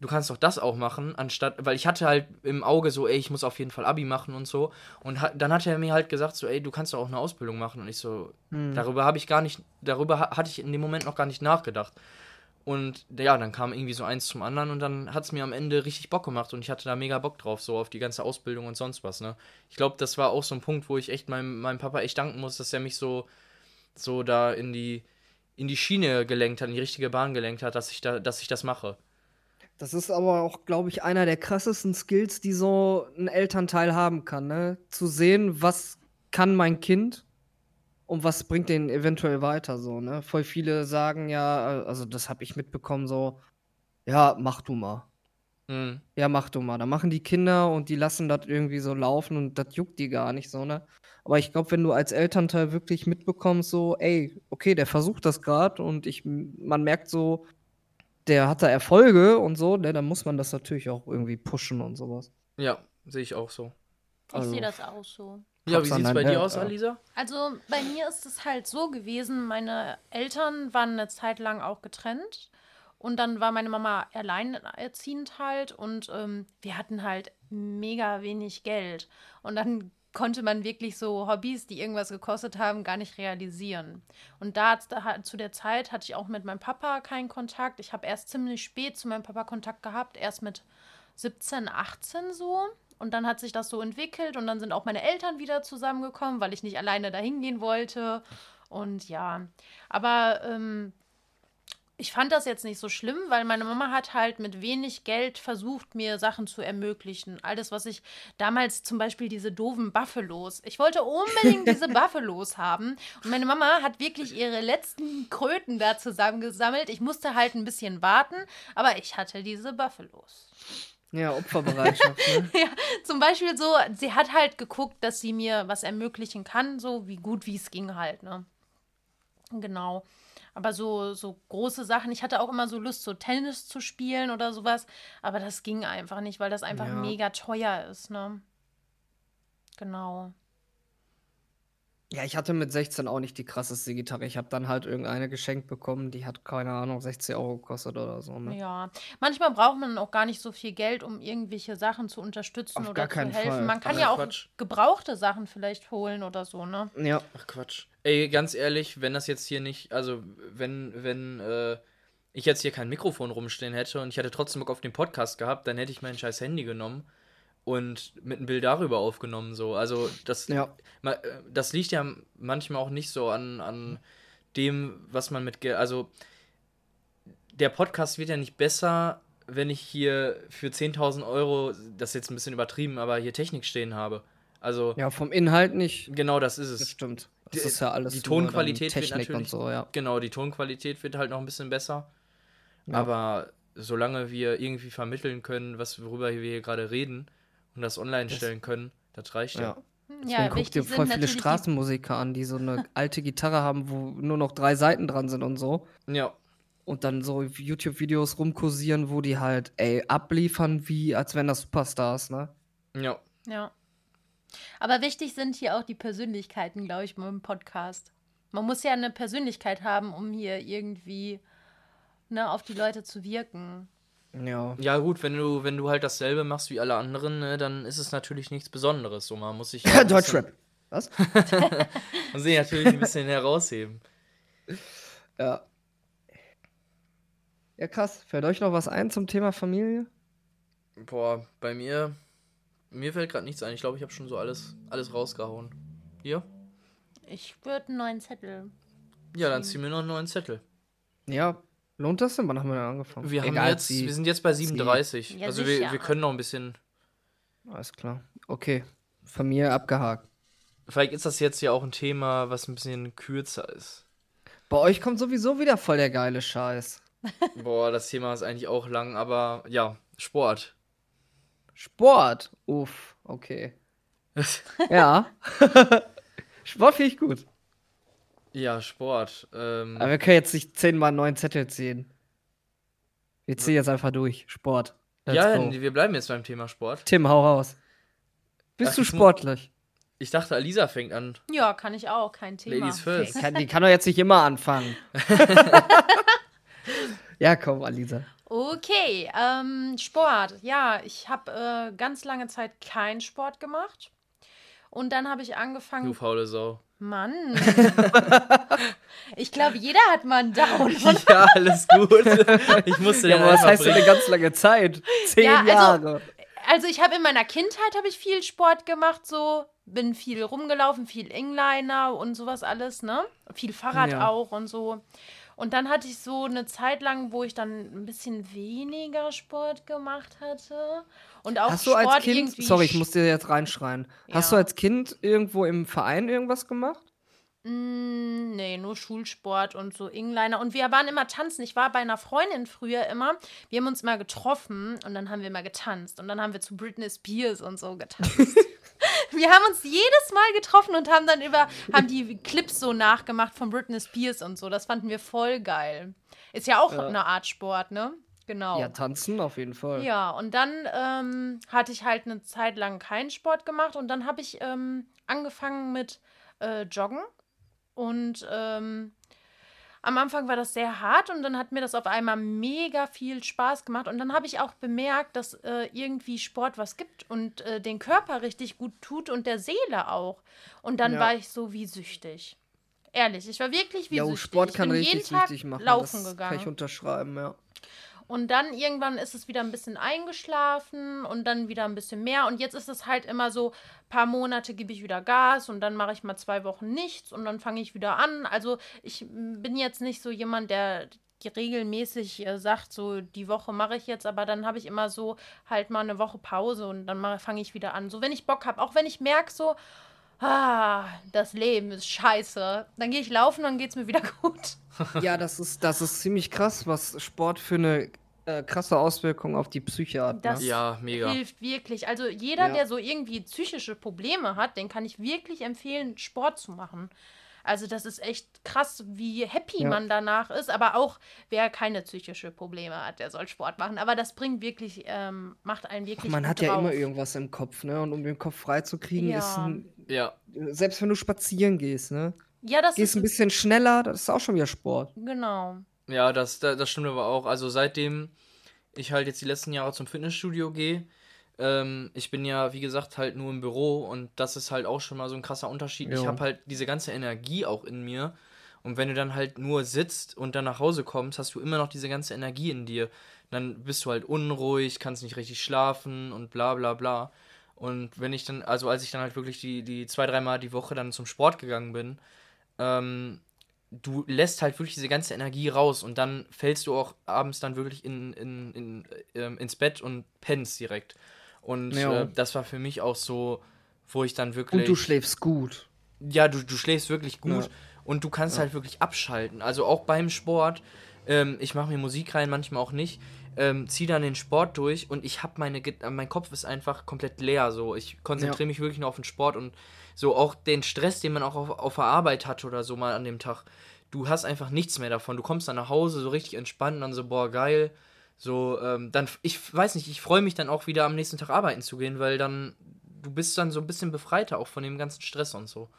du kannst doch das auch machen, anstatt, weil ich hatte halt im Auge so, ey, ich muss auf jeden Fall Abi machen und so. Und ha, dann hat er mir halt gesagt, so, ey, du kannst doch auch eine Ausbildung machen. Und ich so, hm. darüber habe ich gar nicht, darüber ha hatte ich in dem Moment noch gar nicht nachgedacht. Und ja, dann kam irgendwie so eins zum anderen und dann hat es mir am Ende richtig Bock gemacht und ich hatte da mega Bock drauf, so auf die ganze Ausbildung und sonst was, ne? Ich glaube, das war auch so ein Punkt, wo ich echt meinem, meinem Papa echt danken muss, dass er mich so, so da in die, in die Schiene gelenkt hat, in die richtige Bahn gelenkt hat, dass ich da, dass ich das mache. Das ist aber auch, glaube ich, einer der krassesten Skills, die so ein Elternteil haben kann, ne? Zu sehen, was kann mein Kind und was bringt den eventuell weiter, so, ne? Voll viele sagen ja, also das habe ich mitbekommen, so, ja, mach du mal. Mhm. Ja, mach du mal. Da machen die Kinder und die lassen das irgendwie so laufen und das juckt die gar nicht so, ne? Aber ich glaube, wenn du als Elternteil wirklich mitbekommst, so, ey, okay, der versucht das gerade und ich, man merkt so, der hat da Erfolge und so, ne, dann muss man das natürlich auch irgendwie pushen und sowas. Ja, sehe ich auch so. Ich also, sehe das auch so. Ja, wie sieht es bei dir aus, Alisa? Also bei mir ist es halt so gewesen, meine Eltern waren eine Zeit lang auch getrennt. Und dann war meine Mama alleinerziehend halt und ähm, wir hatten halt mega wenig Geld. Und dann konnte man wirklich so Hobbys, die irgendwas gekostet haben, gar nicht realisieren. Und da, zu der Zeit hatte ich auch mit meinem Papa keinen Kontakt. Ich habe erst ziemlich spät zu meinem Papa Kontakt gehabt, erst mit 17, 18 so. Und dann hat sich das so entwickelt und dann sind auch meine Eltern wieder zusammengekommen, weil ich nicht alleine dahin gehen wollte. Und ja, aber ähm, ich fand das jetzt nicht so schlimm, weil meine Mama hat halt mit wenig Geld versucht, mir Sachen zu ermöglichen. Alles, was ich damals zum Beispiel diese doofen Buffalos. Ich wollte unbedingt diese Buffalos haben. Und meine Mama hat wirklich ihre letzten Kröten da zusammengesammelt. Ich musste halt ein bisschen warten, aber ich hatte diese Buffalos. Ja, Opferbereitschaft. Ne? ja, zum Beispiel so, sie hat halt geguckt, dass sie mir was ermöglichen kann, so wie gut wie es ging halt, ne? Genau. Aber so, so große Sachen, ich hatte auch immer so Lust, so Tennis zu spielen oder sowas. Aber das ging einfach nicht, weil das einfach ja. mega teuer ist, ne? Genau. Ja, ich hatte mit 16 auch nicht die krasseste Gitarre. Ich habe dann halt irgendeine geschenkt bekommen, die hat, keine Ahnung, 60 Euro gekostet oder so. Ne? Ja, manchmal braucht man auch gar nicht so viel Geld, um irgendwelche Sachen zu unterstützen Auf oder zu helfen. Fall. Man kann Ach, ja auch Quatsch. gebrauchte Sachen vielleicht holen oder so, ne? Ja. Ach Quatsch. Ey, ganz ehrlich, wenn das jetzt hier nicht, also wenn, wenn, äh, ich jetzt hier kein Mikrofon rumstehen hätte und ich hätte trotzdem Bock auf den Podcast gehabt, dann hätte ich mein scheiß Handy genommen und mit einem Bild darüber aufgenommen. So. Also das, ja. Äh, das liegt ja manchmal auch nicht so an, an dem, was man mit. Also der Podcast wird ja nicht besser, wenn ich hier für 10.000 Euro, das ist jetzt ein bisschen übertrieben, aber hier Technik stehen habe. Also, ja, vom Inhalt nicht. Genau, das ist es. Das stimmt. Das ist ja alles. Die Tonqualität wird natürlich, so, ja. Genau, die Tonqualität wird halt noch ein bisschen besser. Ja. Aber solange wir irgendwie vermitteln können, was worüber wir hier gerade reden, und das online stellen können, das reicht ja. ja. Deswegen ja, guck dir voll viele Straßenmusiker an, die so eine alte Gitarre haben, wo nur noch drei Seiten dran sind und so. Ja. Und dann so YouTube-Videos rumkursieren, wo die halt, ey, abliefern, wie als wären das Superstars, ne? Ja. Ja. Aber wichtig sind hier auch die Persönlichkeiten, glaube ich, beim Podcast. Man muss ja eine Persönlichkeit haben, um hier irgendwie ne, auf die Leute zu wirken. Ja. Ja, gut, wenn du, wenn du halt dasselbe machst wie alle anderen, ne, dann ist es natürlich nichts Besonderes. So, man muss sich. Ja Deutschrap. Was? man sich natürlich ein bisschen herausheben. Ja. Ja, krass. Fällt euch noch was ein zum Thema Familie? Boah, bei mir. Mir fällt gerade nichts ein. Ich glaube, ich habe schon so alles, alles rausgehauen. Hier? Ich würde einen neuen Zettel. Ja, dann zieh mir noch einen neuen Zettel. Ja, Lohnt das denn? Wann haben wir denn angefangen? Wir, haben jetzt, wir sind jetzt bei 37. Ja, also wir, wir können noch ein bisschen. Alles klar. Okay. Familie abgehakt. Vielleicht ist das jetzt ja auch ein Thema, was ein bisschen kürzer ist. Bei euch kommt sowieso wieder voll der geile Scheiß. Boah, das Thema ist eigentlich auch lang, aber ja, Sport. Sport? Uff, okay. ja. Sport finde ich gut. Ja, Sport. Ähm, Aber wir können jetzt nicht zehnmal einen neuen Zettel ziehen. Wir ziehen jetzt einfach durch. Sport. Let's ja, go. wir bleiben jetzt beim Thema Sport. Tim, hau raus. Bist Ach, du sportlich? Ich dachte, Alisa fängt an. Ja, kann ich auch, kein Thema. Ladies first. Okay. Die kann doch jetzt nicht immer anfangen. ja, komm, Alisa. Okay, ähm, Sport. Ja, ich habe äh, ganz lange Zeit keinen Sport gemacht. Und dann habe ich angefangen. Du faule Sau. Mann. ich glaube, jeder hat mal einen Down. ja, alles gut. Ich musste ja, aber was heißt denn eine ganz lange Zeit? Zehn ja, also, Jahre. Also ich habe in meiner Kindheit habe ich viel Sport gemacht, so bin viel rumgelaufen, viel Inliner und sowas alles, ne? Viel Fahrrad ja. auch und so. Und dann hatte ich so eine Zeit lang, wo ich dann ein bisschen weniger Sport gemacht hatte. Und auch Hast du Sport als Kind, sorry, ich muss dir jetzt reinschreien. Ja. Hast du als Kind irgendwo im Verein irgendwas gemacht? Mm, nee, nur Schulsport und so Inliner. Und wir waren immer tanzen. Ich war bei einer Freundin früher immer. Wir haben uns mal getroffen und dann haben wir mal getanzt. Und dann haben wir zu Britney Spears und so getanzt. wir haben uns jedes Mal getroffen und haben dann über, haben die Clips so nachgemacht von Britney Spears und so. Das fanden wir voll geil. Ist ja auch ja. eine Art Sport, ne? Genau. Ja, tanzen auf jeden Fall. Ja, und dann ähm, hatte ich halt eine Zeit lang keinen Sport gemacht und dann habe ich ähm, angefangen mit äh, Joggen. Und ähm, am Anfang war das sehr hart und dann hat mir das auf einmal mega viel Spaß gemacht. Und dann habe ich auch bemerkt, dass äh, irgendwie Sport was gibt und äh, den Körper richtig gut tut und der Seele auch. Und dann ja. war ich so wie süchtig. Ehrlich, ich war wirklich wie ja, süchtig. Sport kann richtig jeden Tag süchtig machen. Laufen das gegangen. Kann ich unterschreiben, ja. Und dann irgendwann ist es wieder ein bisschen eingeschlafen und dann wieder ein bisschen mehr. Und jetzt ist es halt immer so, paar Monate gebe ich wieder Gas und dann mache ich mal zwei Wochen nichts und dann fange ich wieder an. Also ich bin jetzt nicht so jemand, der regelmäßig äh, sagt, so die Woche mache ich jetzt, aber dann habe ich immer so halt mal eine Woche Pause und dann fange ich wieder an. So, wenn ich Bock habe, auch wenn ich merke, so, ah, das Leben ist scheiße, dann gehe ich laufen, dann geht es mir wieder gut. ja, das ist, das ist ziemlich krass, was Sport für eine äh, krasse Auswirkung auf die Psyche hat. Ne? Das ja, mega. hilft wirklich. Also jeder, ja. der so irgendwie psychische Probleme hat, den kann ich wirklich empfehlen, Sport zu machen. Also das ist echt krass, wie happy ja. man danach ist. Aber auch wer keine psychische Probleme hat, der soll Sport machen. Aber das bringt wirklich, ähm, macht einen wirklich. Ach, man hat drauf. ja immer irgendwas im Kopf, ne? Und um den Kopf freizukriegen, ja. ist ein, ja. Selbst wenn du spazieren gehst, ne? Ja, das Gehst ist ein bisschen schneller, das ist auch schon wieder Sport. Genau. Ja, das, das, das stimmt aber auch. Also seitdem ich halt jetzt die letzten Jahre zum Fitnessstudio gehe, ähm, ich bin ja, wie gesagt, halt nur im Büro und das ist halt auch schon mal so ein krasser Unterschied. Jo. Ich habe halt diese ganze Energie auch in mir. Und wenn du dann halt nur sitzt und dann nach Hause kommst, hast du immer noch diese ganze Energie in dir. Dann bist du halt unruhig, kannst nicht richtig schlafen und bla bla bla. Und wenn ich dann, also als ich dann halt wirklich die, die zwei, dreimal die Woche dann zum Sport gegangen bin, ähm, du lässt halt wirklich diese ganze Energie raus und dann fällst du auch abends dann wirklich in, in, in, ähm, ins Bett und pennst direkt. Und ja. äh, das war für mich auch so, wo ich dann wirklich. Und du schläfst gut. Ja, du, du schläfst wirklich gut ja. und du kannst ja. halt wirklich abschalten. Also auch beim Sport. Ähm, ich mache mir Musik rein, manchmal auch nicht. Ähm, zieh dann den Sport durch und ich habe meine, mein Kopf ist einfach komplett leer. So, ich konzentriere mich wirklich nur auf den Sport und so auch den Stress, den man auch auf, auf der Arbeit hat oder so mal an dem Tag. Du hast einfach nichts mehr davon. Du kommst dann nach Hause so richtig entspannt und dann so, boah, geil so, ähm, dann, ich weiß nicht, ich freue mich dann auch wieder am nächsten Tag arbeiten zu gehen, weil dann, du bist dann so ein bisschen befreiter auch von dem ganzen Stress und so.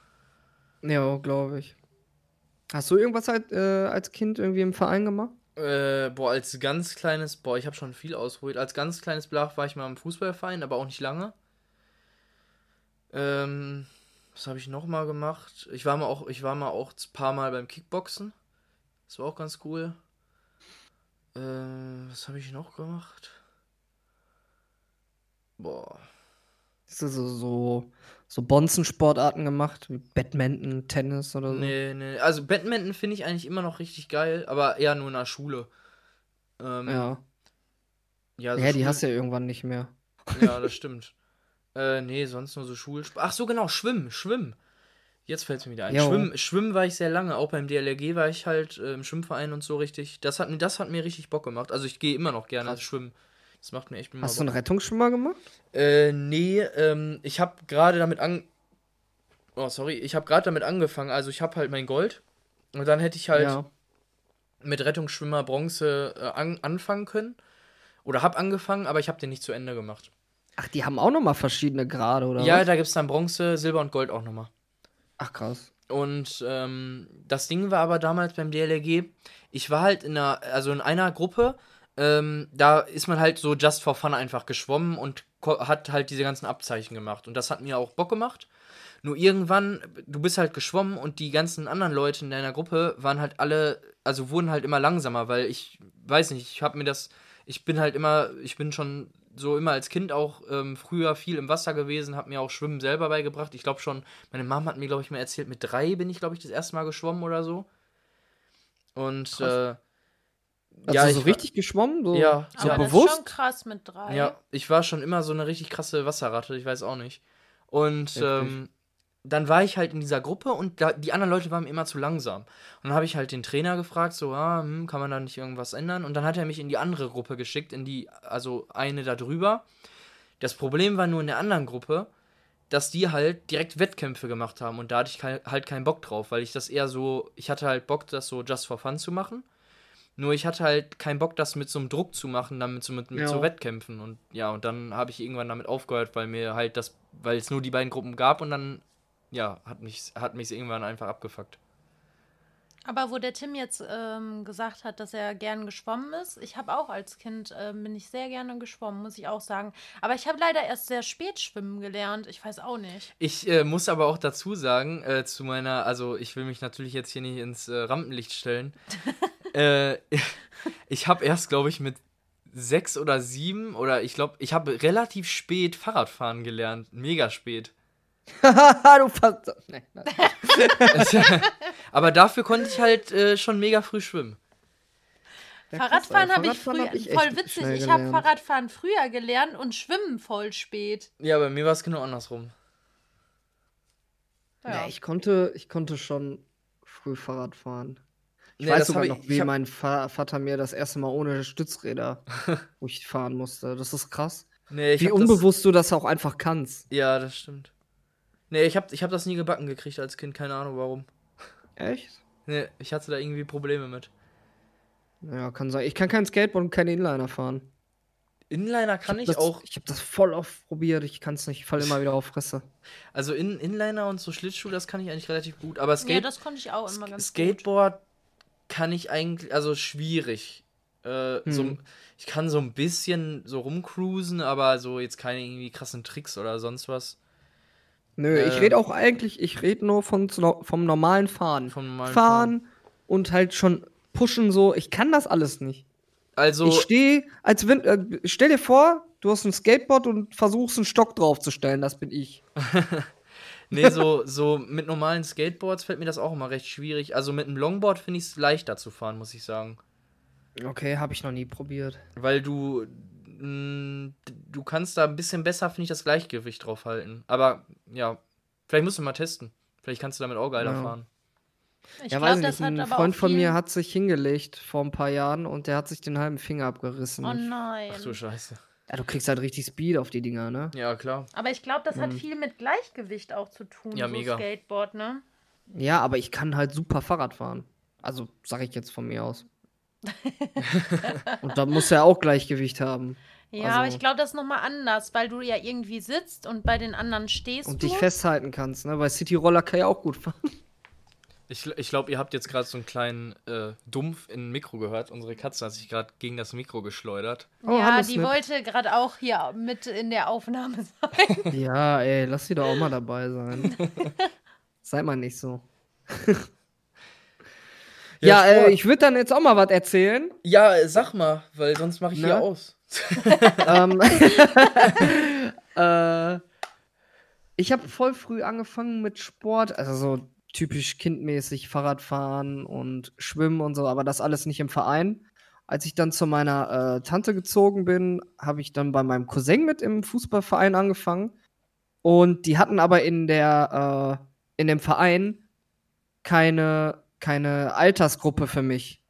Ja, glaube ich. Hast du irgendwas halt, äh, als Kind irgendwie im Verein gemacht? Äh, boah, als ganz kleines, boah, ich habe schon viel ausprobiert. Als ganz kleines Blach war ich mal im Fußballverein, aber auch nicht lange. Ähm, was habe ich noch mal gemacht? Ich war mal auch, ich war mal auch ein paar Mal beim Kickboxen. Das war auch ganz cool. Äh, was habe ich noch gemacht? Boah. Hast du so, so, so Bonzensportarten gemacht? Wie Badminton, Tennis oder so? Nee, nee. Also Badminton finde ich eigentlich immer noch richtig geil, aber eher nur in der Schule. Ähm, ja. Ja, so ja die hast du ja irgendwann nicht mehr. Ja, das stimmt. äh, nee, sonst nur so Schulsport. Ach so, genau, Schwimmen, Schwimmen. Jetzt fällt es mir wieder ein. Schwimmen, Schwimmen war ich sehr lange, auch beim DLRG war ich halt äh, im Schwimmverein und so richtig. Das hat, das hat mir richtig Bock gemacht. Also ich gehe immer noch gerne Krass. schwimmen. Das macht mir echt Hast Bock. du einen Rettungsschwimmer gemacht? Äh, nee, ähm, ich habe gerade damit an. Oh, sorry, ich habe gerade damit angefangen. Also ich habe halt mein Gold. Und dann hätte ich halt ja. mit Rettungsschwimmer Bronze äh, an, anfangen können. Oder habe angefangen, aber ich habe den nicht zu Ende gemacht. Ach, die haben auch nochmal verschiedene Grade, oder? Ja, was? da gibt es dann Bronze, Silber und Gold auch nochmal. Ach krass. Und ähm, das Ding war aber damals beim DLRG, ich war halt in einer, also in einer Gruppe, ähm, da ist man halt so just for fun einfach geschwommen und hat halt diese ganzen Abzeichen gemacht. Und das hat mir auch Bock gemacht. Nur irgendwann, du bist halt geschwommen und die ganzen anderen Leute in deiner Gruppe waren halt alle, also wurden halt immer langsamer, weil ich weiß nicht, ich habe mir das, ich bin halt immer, ich bin schon so immer als Kind auch ähm, früher viel im Wasser gewesen, habe mir auch Schwimmen selber beigebracht. Ich glaube schon, meine Mom hat mir, glaube ich, mal erzählt, mit drei bin ich, glaube ich, das erste Mal geschwommen oder so. Und äh, Hast ja, so richtig geschwommen? So, ja, so Aber bewusst? Das ist schon krass mit drei. Ja, ich war schon immer so eine richtig krasse Wasserratte, ich weiß auch nicht. Und ähm, dann war ich halt in dieser Gruppe und da, die anderen Leute waren immer zu langsam. Und dann habe ich halt den Trainer gefragt, so, ah, hm, kann man da nicht irgendwas ändern? Und dann hat er mich in die andere Gruppe geschickt, in die, also eine da drüber. Das Problem war nur in der anderen Gruppe, dass die halt direkt Wettkämpfe gemacht haben und da hatte ich halt keinen Bock drauf, weil ich das eher so, ich hatte halt Bock, das so just for fun zu machen. Nur ich hatte halt keinen Bock, das mit so einem Druck zu machen, damit so mit, mit ja. so Wettkämpfen. Und ja, und dann habe ich irgendwann damit aufgehört, weil mir halt das, weil es nur die beiden Gruppen gab und dann ja, hat mich, hat mich irgendwann einfach abgefuckt. Aber wo der Tim jetzt ähm, gesagt hat, dass er gern geschwommen ist, ich habe auch als Kind, äh, bin ich sehr gerne geschwommen, muss ich auch sagen. Aber ich habe leider erst sehr spät schwimmen gelernt, ich weiß auch nicht. Ich äh, muss aber auch dazu sagen, äh, zu meiner, also ich will mich natürlich jetzt hier nicht ins äh, Rampenlicht stellen. Äh, ich habe erst, glaube ich, mit sechs oder sieben oder ich glaube, ich habe relativ spät Fahrradfahren gelernt, mega spät. du fast. Nee, Aber dafür konnte ich halt äh, schon mega früh schwimmen. Ja, Fahrradfahren habe ich früher, hab ich voll witzig, ich habe Fahrradfahren früher gelernt und Schwimmen voll spät. Ja, bei mir war es genau andersrum. Ja. ja, ich konnte, ich konnte schon früh Fahrrad fahren. Ich nee, weiß sogar noch, wie mein Vater mir das erste Mal ohne Stützräder, wo ich fahren musste. Das ist krass. Nee, wie unbewusst das... du das auch einfach kannst. Ja, das stimmt. Nee, ich hab, ich hab das nie gebacken gekriegt als Kind, keine Ahnung warum. Echt? Nee, ich hatte da irgendwie Probleme mit. Ja, kann sein. Ich kann kein Skateboard und keine Inliner fahren. Inliner kann ich, ich das, auch. Ich habe das voll oft probiert, ich kann es nicht, ich falle immer wieder auf Fresse. Also in, Inliner und so Schlittschuh, das kann ich eigentlich relativ gut. Aber Skate ja, das konnte ich auch immer ganz Skateboard gut. kann ich eigentlich, also schwierig. Äh, hm. so, ich kann so ein bisschen so rumcruisen, aber so jetzt keine irgendwie krassen Tricks oder sonst was. Nö, äh, ich rede auch eigentlich, ich rede nur von, vom normalen Fahren. Vom normalen Fahren, Fahren und halt schon pushen so. Ich kann das alles nicht. Also. Ich stehe, als wenn, äh, stell dir vor, du hast ein Skateboard und versuchst einen Stock draufzustellen, das bin ich. nee, so, so mit normalen Skateboards fällt mir das auch immer recht schwierig. Also mit einem Longboard finde ich es leichter zu fahren, muss ich sagen. Okay, habe ich noch nie probiert. Weil du, mh, mm, du kannst da ein bisschen besser, finde ich, das Gleichgewicht drauf halten. Aber ja, vielleicht musst du mal testen. Vielleicht kannst du damit auch geiler ja. fahren. Ich ja, glaub, weiß nicht, ein Freund von mir hat sich hingelegt vor ein paar Jahren und der hat sich den halben Finger abgerissen. Oh nein. Ach du Scheiße. Ja, du kriegst halt richtig Speed auf die Dinger, ne? Ja, klar. Aber ich glaube, das mhm. hat viel mit Gleichgewicht auch zu tun, ja, so mega. Skateboard, ne? Ja, aber ich kann halt super Fahrrad fahren. Also, sag ich jetzt von mir aus. und da muss er auch Gleichgewicht haben. Ja, also, aber ich glaube, das ist nochmal anders, weil du ja irgendwie sitzt und bei den anderen stehst. Und du. dich festhalten kannst, ne? Weil City Roller kann ja auch gut fahren. Ich, ich glaube, ihr habt jetzt gerade so einen kleinen äh, Dumpf in Mikro gehört. Unsere Katze hat sich gerade gegen das Mikro geschleudert. Oh, ja, die wollte gerade auch hier mit in der Aufnahme sein. ja, ey, lass sie doch auch mal dabei sein. Sei mal nicht so. ja, ja äh, ich würde dann jetzt auch mal was erzählen. Ja, sag mal, weil sonst mache ich ne? hier aus. ähm, äh, ich habe voll früh angefangen mit Sport, also so typisch kindmäßig Fahrradfahren und Schwimmen und so, aber das alles nicht im Verein. Als ich dann zu meiner äh, Tante gezogen bin, habe ich dann bei meinem Cousin mit im Fußballverein angefangen. Und die hatten aber in der äh, in dem Verein keine, keine Altersgruppe für mich.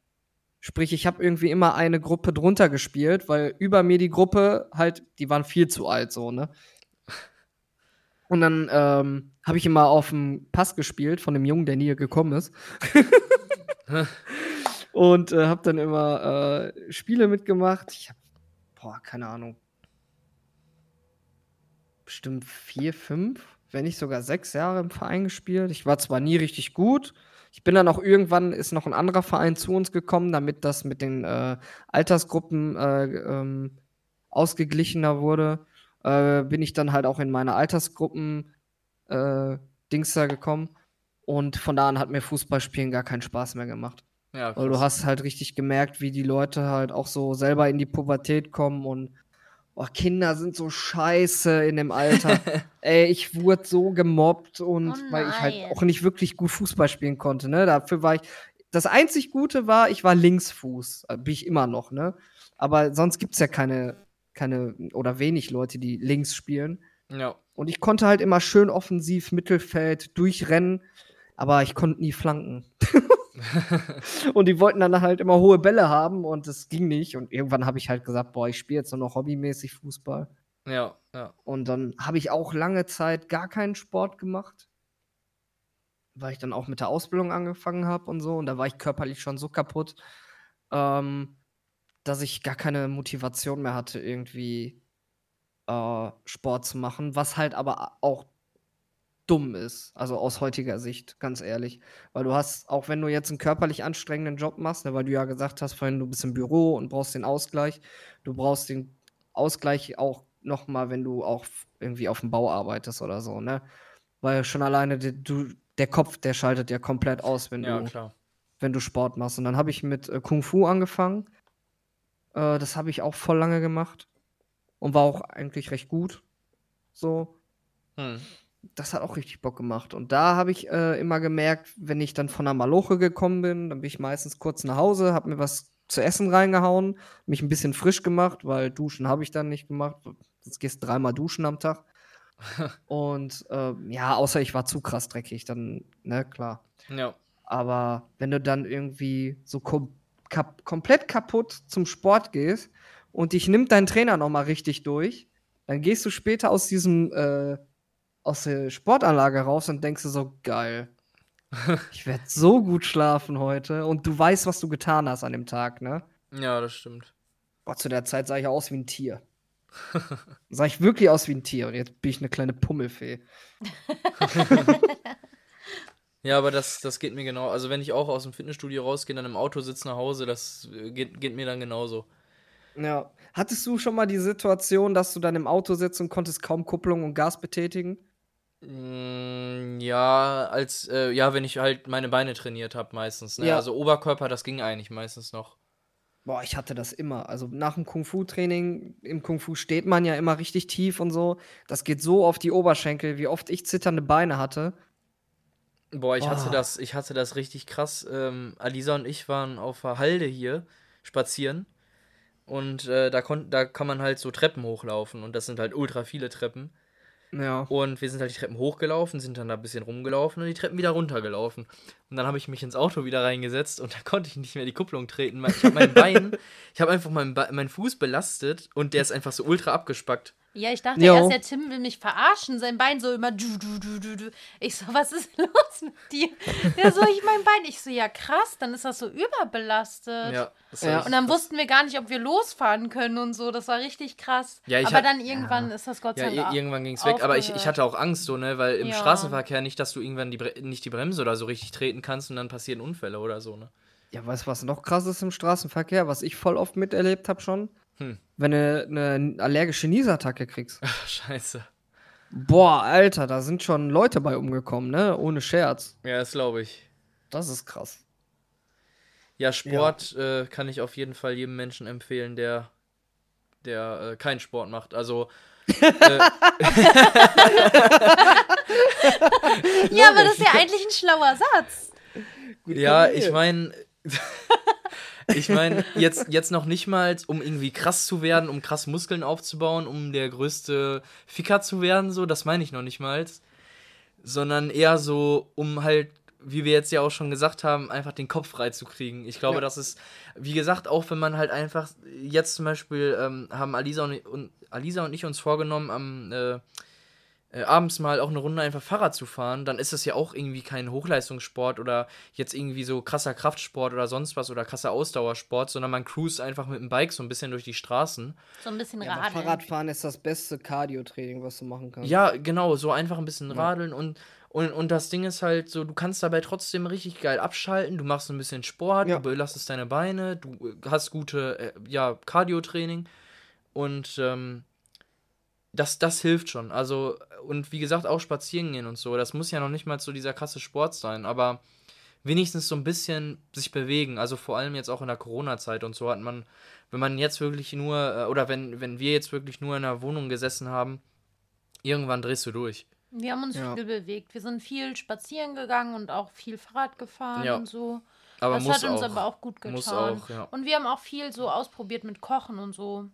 Sprich, ich habe irgendwie immer eine Gruppe drunter gespielt, weil über mir die Gruppe halt, die waren viel zu alt, so, ne? Und dann ähm, habe ich immer auf dem Pass gespielt von dem Jungen, der nie gekommen ist. und äh, habe dann immer äh, Spiele mitgemacht. Ich habe, boah, keine Ahnung, bestimmt vier, fünf, wenn nicht sogar sechs Jahre im Verein gespielt. Ich war zwar nie richtig gut. Ich bin dann auch irgendwann, ist noch ein anderer Verein zu uns gekommen, damit das mit den äh, Altersgruppen äh, ähm, ausgeglichener wurde äh, bin ich dann halt auch in meine Altersgruppen äh, Dings da gekommen. Und von da an hat mir Fußballspielen gar keinen Spaß mehr gemacht. Ja, Weil du hast halt richtig gemerkt, wie die Leute halt auch so selber in die Pubertät kommen und oh, Kinder sind so scheiße in dem Alter. Ey, ich wurde so gemobbt und oh weil ich halt auch nicht wirklich gut Fußball spielen konnte, ne? Dafür war ich. Das einzig Gute war, ich war Linksfuß. Äh, bin ich immer noch, ne? Aber sonst gibt es ja keine keine oder wenig Leute, die links spielen. Ja. Und ich konnte halt immer schön offensiv Mittelfeld durchrennen, aber ich konnte nie flanken. und die wollten dann halt immer hohe Bälle haben und das ging nicht. Und irgendwann habe ich halt gesagt, boah, ich spiele jetzt nur noch hobbymäßig Fußball. Ja, ja. Und dann habe ich auch lange Zeit gar keinen Sport gemacht, weil ich dann auch mit der Ausbildung angefangen habe und so. Und da war ich körperlich schon so kaputt. Ähm, dass ich gar keine Motivation mehr hatte, irgendwie äh, Sport zu machen, was halt aber auch dumm ist, also aus heutiger Sicht, ganz ehrlich. Weil du hast, auch wenn du jetzt einen körperlich anstrengenden Job machst, ne, weil du ja gesagt hast, vorhin, du bist im Büro und brauchst den Ausgleich, du brauchst den Ausgleich auch nochmal, wenn du auch irgendwie auf dem Bau arbeitest oder so, ne? Weil schon alleine die, du, der Kopf, der schaltet ja komplett aus, wenn, ja, du, wenn du Sport machst. Und dann habe ich mit äh, Kung Fu angefangen äh, das habe ich auch voll lange gemacht und war auch eigentlich recht gut. So. Hm. Das hat auch richtig Bock gemacht. Und da habe ich äh, immer gemerkt, wenn ich dann von der Maloche gekommen bin, dann bin ich meistens kurz nach Hause, habe mir was zu essen reingehauen, mich ein bisschen frisch gemacht, weil duschen habe ich dann nicht gemacht. Jetzt gehst du dreimal duschen am Tag. und äh, ja, außer ich war zu krass dreckig, dann, ne, klar. Ja. Aber wenn du dann irgendwie so kom kap komplett kaputt zum Sport gehst und dich nimmt dein Trainer nochmal richtig durch, dann gehst du später aus diesem, äh, aus der Sportanlage raus und denkst du so, geil. ich werde so gut schlafen heute und du weißt, was du getan hast an dem Tag, ne? Ja, das stimmt. Boah, zu der Zeit sah ich aus wie ein Tier. sah ich wirklich aus wie ein Tier und jetzt bin ich eine kleine Pummelfee. ja, aber das, das geht mir genau. Also wenn ich auch aus dem Fitnessstudio rausgehe, dann im Auto sitze nach Hause, das äh, geht, geht mir dann genauso. Ja. Hattest du schon mal die Situation, dass du dann im Auto sitzt und konntest kaum Kupplung und Gas betätigen? Mm, ja, als äh, ja, wenn ich halt meine Beine trainiert habe meistens. Ne? Ja. Also Oberkörper, das ging eigentlich meistens noch. Boah, ich hatte das immer. Also nach dem Kung-Fu-Training, im Kung-Fu steht man ja immer richtig tief und so. Das geht so auf die Oberschenkel, wie oft ich zitternde Beine hatte. Boah, ich oh. hatte das, ich hatte das richtig krass. Ähm, Alisa und ich waren auf der Halde hier spazieren. Und äh, da, da kann man halt so Treppen hochlaufen. Und das sind halt ultra viele Treppen. Ja. Und wir sind halt die Treppen hochgelaufen, sind dann da ein bisschen rumgelaufen und die Treppen wieder runtergelaufen. Und dann habe ich mich ins Auto wieder reingesetzt und da konnte ich nicht mehr die Kupplung treten. Ich habe mein Bein, ich habe einfach meinen, meinen Fuß belastet und der ist einfach so ultra abgespackt. Ja, ich dachte jo. erst, der Tim will mich verarschen, sein Bein so immer du, du, du, du, du. Ich so, was ist los mit dir? Der so, ich mein Bein. Ich so, ja krass, dann ist das so überbelastet. Ja, das ja. Und dann wussten wir gar nicht, ob wir losfahren können und so. Das war richtig krass. Ja, aber hat, dann irgendwann ja. ist das Gott sei Dank. Ja, irgendwann ging es weg. Aber ich, ich hatte auch Angst so, ne, weil im ja. Straßenverkehr nicht, dass du irgendwann die nicht die Bremse oder so richtig treten kannst und dann passieren Unfälle oder so, ne? Ja, weißt du, was noch krass ist im Straßenverkehr, was ich voll oft miterlebt habe schon? Hm. Wenn du eine allergische Niesattacke kriegst. Ach, scheiße. Boah, Alter, da sind schon Leute bei umgekommen, ne? Ohne Scherz. Ja, das glaube ich. Das ist krass. Ja, Sport ja. Äh, kann ich auf jeden Fall jedem Menschen empfehlen, der, der äh, keinen Sport macht. Also. äh, ja, aber das ist ja eigentlich ein schlauer Satz. Gut ja, ich meine. Ich meine, jetzt, jetzt noch nicht mal, um irgendwie krass zu werden, um krass Muskeln aufzubauen, um der größte Ficker zu werden, so, das meine ich noch nicht mal. Sondern eher so, um halt, wie wir jetzt ja auch schon gesagt haben, einfach den Kopf frei zu kriegen. Ich glaube, ja. das ist, wie gesagt, auch wenn man halt einfach, jetzt zum Beispiel ähm, haben Alisa und, und, Alisa und ich uns vorgenommen, am äh, äh, abends mal auch eine Runde einfach Fahrrad zu fahren, dann ist das ja auch irgendwie kein Hochleistungssport oder jetzt irgendwie so krasser Kraftsport oder sonst was oder krasser Ausdauersport, sondern man cruist einfach mit dem Bike so ein bisschen durch die Straßen. So ein bisschen ja, radeln. Fahrradfahren ist das beste Cardio-Training, was du machen kannst. Ja, genau, so einfach ein bisschen radeln ja. und und, und das Ding ist halt so, du kannst dabei trotzdem richtig geil abschalten, du machst ein bisschen Sport, ja. du belastest deine Beine, du äh, hast gute, äh, ja, Cardio-Training und ähm, das, das hilft schon. Also, und wie gesagt, auch spazieren gehen und so. Das muss ja noch nicht mal so dieser krasse Sport sein, aber wenigstens so ein bisschen sich bewegen. Also vor allem jetzt auch in der Corona-Zeit und so hat man, wenn man jetzt wirklich nur, äh, oder wenn, wenn wir jetzt wirklich nur in der Wohnung gesessen haben, irgendwann drehst du durch. Wir haben uns ja. viel bewegt. Wir sind viel spazieren gegangen und auch viel Fahrrad gefahren ja. und so. Aber das hat uns auch. aber auch gut getan. Auch, ja. Und wir haben auch viel so ausprobiert mit Kochen und so.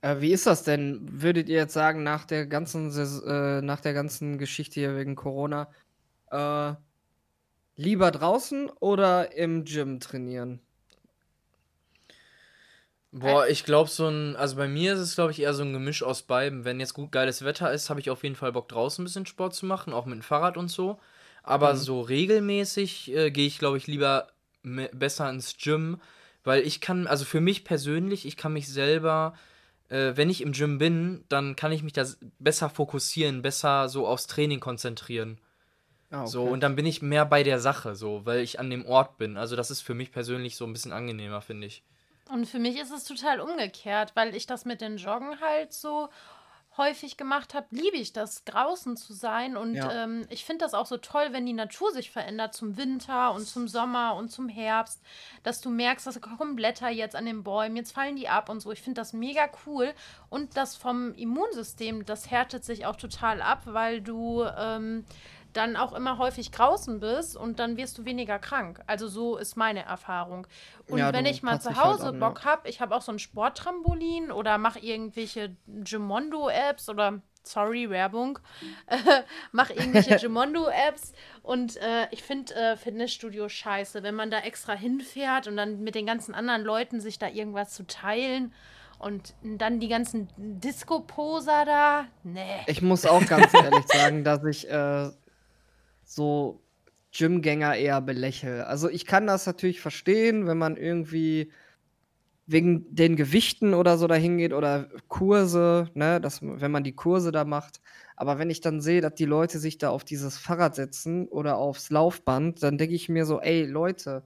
Äh, wie ist das denn? Würdet ihr jetzt sagen, nach der ganzen, äh, nach der ganzen Geschichte hier wegen Corona, äh, lieber draußen oder im Gym trainieren? Boah, ich glaube so ein, also bei mir ist es glaube ich eher so ein Gemisch aus beiden. Wenn jetzt gut geiles Wetter ist, habe ich auf jeden Fall Bock draußen ein bisschen Sport zu machen, auch mit dem Fahrrad und so. Aber mhm. so regelmäßig äh, gehe ich glaube ich lieber besser ins Gym, weil ich kann, also für mich persönlich, ich kann mich selber äh, wenn ich im Gym bin, dann kann ich mich da besser fokussieren, besser so aufs Training konzentrieren. Ah, okay. So, und dann bin ich mehr bei der Sache, so, weil ich an dem Ort bin. Also, das ist für mich persönlich so ein bisschen angenehmer, finde ich. Und für mich ist es total umgekehrt, weil ich das mit den Joggen halt so häufig gemacht habe, liebe ich das, draußen zu sein. Und ja. ähm, ich finde das auch so toll, wenn die Natur sich verändert zum Winter und zum Sommer und zum Herbst, dass du merkst, dass kommen Blätter jetzt an den Bäumen, jetzt fallen die ab und so. Ich finde das mega cool. Und das vom Immunsystem, das härtet sich auch total ab, weil du ähm, dann auch immer häufig draußen bist und dann wirst du weniger krank. Also so ist meine Erfahrung. Und ja, wenn ich mal zu halt Hause halt Bock habe, ich habe auch so ein Sporttrampolin oder mache irgendwelche Gemondo-Apps oder sorry, Werbung, äh, mach irgendwelche Gemondo-Apps und äh, ich finde äh, Fitnessstudio scheiße, wenn man da extra hinfährt und dann mit den ganzen anderen Leuten sich da irgendwas zu teilen und dann die ganzen Disco-Poser da, nee. Ich muss auch ganz ehrlich sagen, dass ich äh, so Gymgänger eher belächle. Also ich kann das natürlich verstehen, wenn man irgendwie wegen den Gewichten oder so dahin geht oder Kurse, ne, dass, wenn man die Kurse da macht. Aber wenn ich dann sehe, dass die Leute sich da auf dieses Fahrrad setzen oder aufs Laufband, dann denke ich mir so, ey Leute,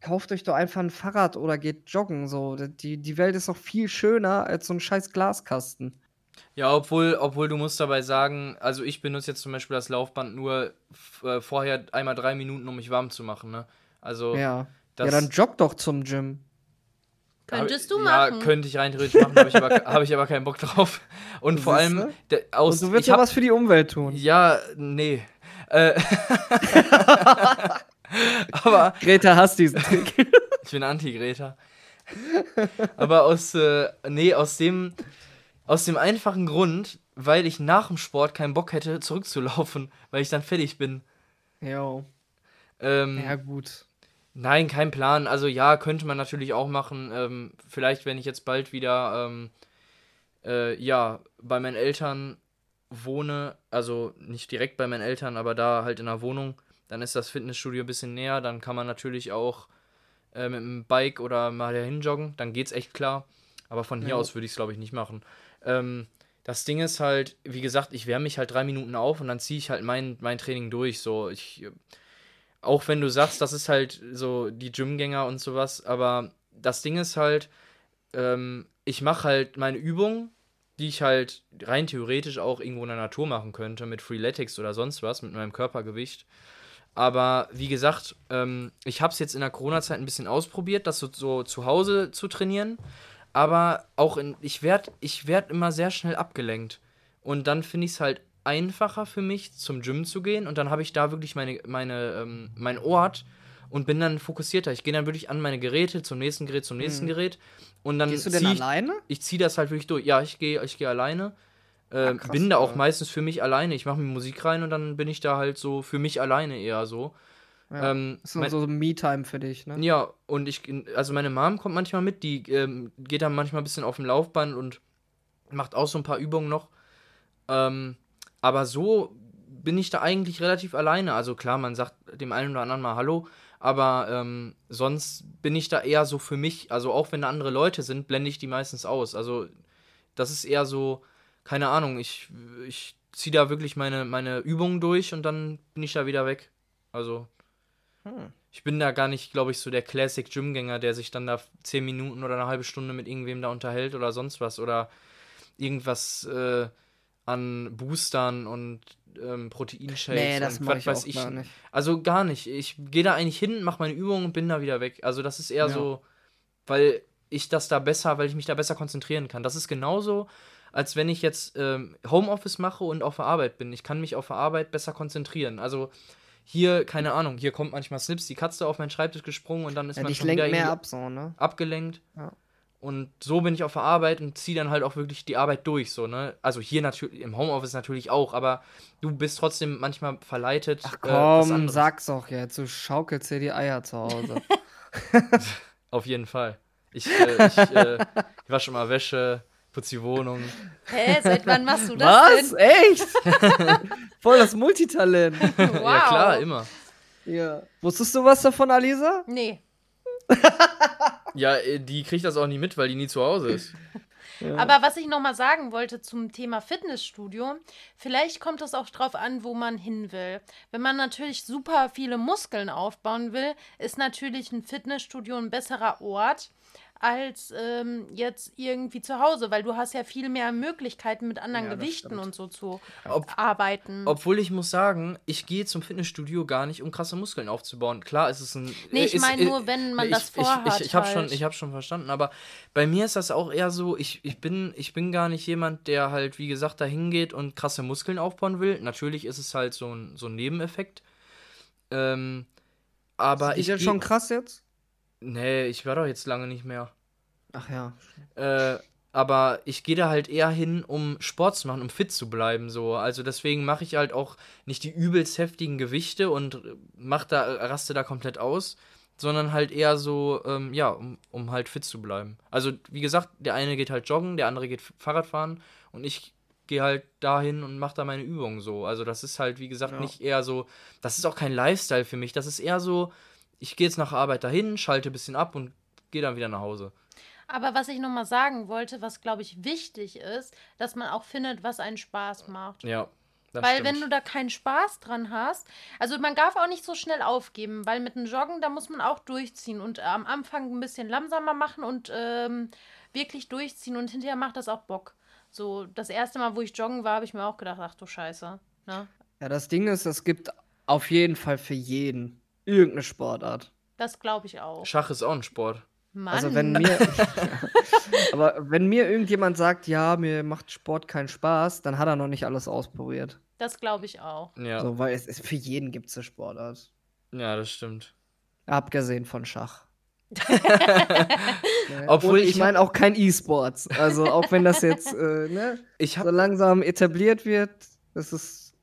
kauft euch doch einfach ein Fahrrad oder geht joggen. So, die, die Welt ist doch viel schöner als so ein scheiß Glaskasten. Ja, obwohl, obwohl du musst dabei sagen, also ich benutze jetzt zum Beispiel das Laufband nur äh, vorher einmal drei Minuten, um mich warm zu machen, ne? Also ja. ja, dann jogg doch zum Gym. Könntest du machen. Ja, könnte ich rein theoretisch machen, habe ich, aber, hab ich aber keinen Bock drauf. Und vor allem der, aus. Und du willst ja was für die Umwelt tun. Ja, nee. Äh, aber. Greta hasst diesen Trick. ich bin Anti-Greta. aber aus, äh, nee, aus dem, aus dem einfachen Grund, weil ich nach dem Sport keinen Bock hätte, zurückzulaufen, weil ich dann fertig bin. Jo. Ähm, ja, gut. Nein, kein Plan. Also ja, könnte man natürlich auch machen. Ähm, vielleicht, wenn ich jetzt bald wieder ähm, äh, ja, bei meinen Eltern wohne, also nicht direkt bei meinen Eltern, aber da halt in der Wohnung, dann ist das Fitnessstudio ein bisschen näher. Dann kann man natürlich auch äh, mit dem Bike oder mal dahin joggen. Dann geht's echt klar. Aber von hier ja. aus würde ich es, glaube ich, nicht machen. Ähm, das Ding ist halt, wie gesagt, ich wärme mich halt drei Minuten auf und dann ziehe ich halt mein, mein Training durch. So, ich, auch wenn du sagst, das ist halt so die Gymgänger und sowas, aber das Ding ist halt, ähm, ich mache halt meine Übungen, die ich halt rein theoretisch auch irgendwo in der Natur machen könnte, mit Freeletics oder sonst was, mit meinem Körpergewicht. Aber wie gesagt, ähm, ich habe es jetzt in der Corona-Zeit ein bisschen ausprobiert, das so, so zu Hause zu trainieren aber auch in, ich werde ich werd immer sehr schnell abgelenkt. Und dann finde ich es halt einfacher für mich, zum Gym zu gehen. Und dann habe ich da wirklich meine, meine, ähm, mein Ort und bin dann fokussierter. Ich gehe dann wirklich an meine Geräte, zum nächsten Gerät, zum nächsten mhm. Gerät. Und dann Gehst du denn ich, alleine? Ich ziehe das halt wirklich durch. Ja, ich gehe ich geh alleine. Äh, ja, bin da auch meistens für mich alleine. Ich mache mir Musik rein und dann bin ich da halt so für mich alleine eher so. Ja, ähm, ist mein, so Me-Time für dich, ne? Ja, und ich, also meine Mom kommt manchmal mit, die ähm, geht dann manchmal ein bisschen auf dem Laufband und macht auch so ein paar Übungen noch. Ähm, aber so bin ich da eigentlich relativ alleine. Also klar, man sagt dem einen oder anderen mal Hallo, aber ähm, sonst bin ich da eher so für mich. Also auch wenn da andere Leute sind, blende ich die meistens aus. Also das ist eher so, keine Ahnung, ich, ich ziehe da wirklich meine, meine Übungen durch und dann bin ich da wieder weg. Also hm. Ich bin da gar nicht, glaube ich, so der Classic Gymgänger, der sich dann da zehn Minuten oder eine halbe Stunde mit irgendwem da unterhält oder sonst was oder irgendwas äh, an Boostern und ähm, Proteinshakes nee, das und was weiß ich. Gar nicht. Also gar nicht. Ich gehe da eigentlich hin, mache meine Übungen und bin da wieder weg. Also das ist eher ja. so, weil ich das da besser, weil ich mich da besser konzentrieren kann. Das ist genauso, als wenn ich jetzt ähm, Homeoffice mache und auf der Arbeit bin. Ich kann mich auf der Arbeit besser konzentrieren. Also hier, keine Ahnung, hier kommt manchmal Snips die Katze auf meinen Schreibtisch gesprungen und dann ist ja, man schon wieder mehr ab, so, ne? abgelenkt. Ja. Und so bin ich auf der Arbeit und ziehe dann halt auch wirklich die Arbeit durch, so, ne? Also hier natürlich, im Homeoffice natürlich auch, aber du bist trotzdem manchmal verleitet. Ach äh, komm, äh, sag's doch jetzt, du schaukelst dir die Eier zu Hause. auf jeden Fall. Ich, äh, ich, äh, ich wasche mal Wäsche, putze die Wohnung. Hä, seit wann machst du das Was? denn? Echt? Voll das Multitalent. Wow. Ja, klar, immer. Ja. Wusstest du was davon, Alisa? Nee. ja, äh, die kriegt das auch nie mit, weil die nie zu Hause ist. Ja. Aber was ich noch mal sagen wollte zum Thema Fitnessstudio, vielleicht kommt es auch drauf an, wo man hin will. Wenn man natürlich super viele Muskeln aufbauen will, ist natürlich ein Fitnessstudio ein besserer Ort als ähm, jetzt irgendwie zu Hause, weil du hast ja viel mehr Möglichkeiten mit anderen ja, Gewichten und so zu Ob, arbeiten. Obwohl ich muss sagen, ich gehe zum Fitnessstudio gar nicht, um krasse Muskeln aufzubauen. Klar, ist es ein. Nee, ich meine nur, wenn man ich, das vorhat. Ich, ich, ich habe halt. schon, hab schon verstanden, aber bei mir ist das auch eher so, ich, ich, bin, ich bin gar nicht jemand, der halt, wie gesagt, da hingeht und krasse Muskeln aufbauen will. Natürlich ist es halt so ein, so ein Nebeneffekt. Ähm, aber ist ich. Ist ja schon krass jetzt? Nee, ich war doch jetzt lange nicht mehr. Ach ja. Äh, aber ich gehe da halt eher hin, um Sport zu machen, um fit zu bleiben. So. Also deswegen mache ich halt auch nicht die übelst heftigen Gewichte und mach da, raste da komplett aus, sondern halt eher so, ähm, ja, um, um halt fit zu bleiben. Also, wie gesagt, der eine geht halt joggen, der andere geht Fahrradfahren und ich gehe halt dahin und mache da meine Übungen so. Also das ist halt, wie gesagt, ja. nicht eher so, das ist auch kein Lifestyle für mich. Das ist eher so, ich gehe jetzt nach Arbeit dahin, schalte ein bisschen ab und gehe dann wieder nach Hause. Aber was ich nochmal sagen wollte, was glaube ich wichtig ist, dass man auch findet, was einen Spaß macht. Ja. weil stimmt. wenn du da keinen Spaß dran hast, also man darf auch nicht so schnell aufgeben, weil mit dem Joggen, da muss man auch durchziehen und am Anfang ein bisschen langsamer machen und ähm, wirklich durchziehen und hinterher macht das auch Bock. So, das erste Mal, wo ich joggen war, habe ich mir auch gedacht, ach du Scheiße. Ne? Ja, das Ding ist, es gibt auf jeden Fall für jeden irgendeine Sportart. Das glaube ich auch. Schach ist auch ein Sport. Mann. Also wenn mir, aber wenn mir irgendjemand sagt, ja, mir macht Sport keinen Spaß, dann hat er noch nicht alles ausprobiert. Das glaube ich auch. Ja. So, weil es ist, für jeden gibt es eine Sportart. Ja, das stimmt. Abgesehen von Schach. Obwohl ich, ich meine auch kein E-Sports. Also auch wenn das jetzt äh, ne, so langsam etabliert wird, das ist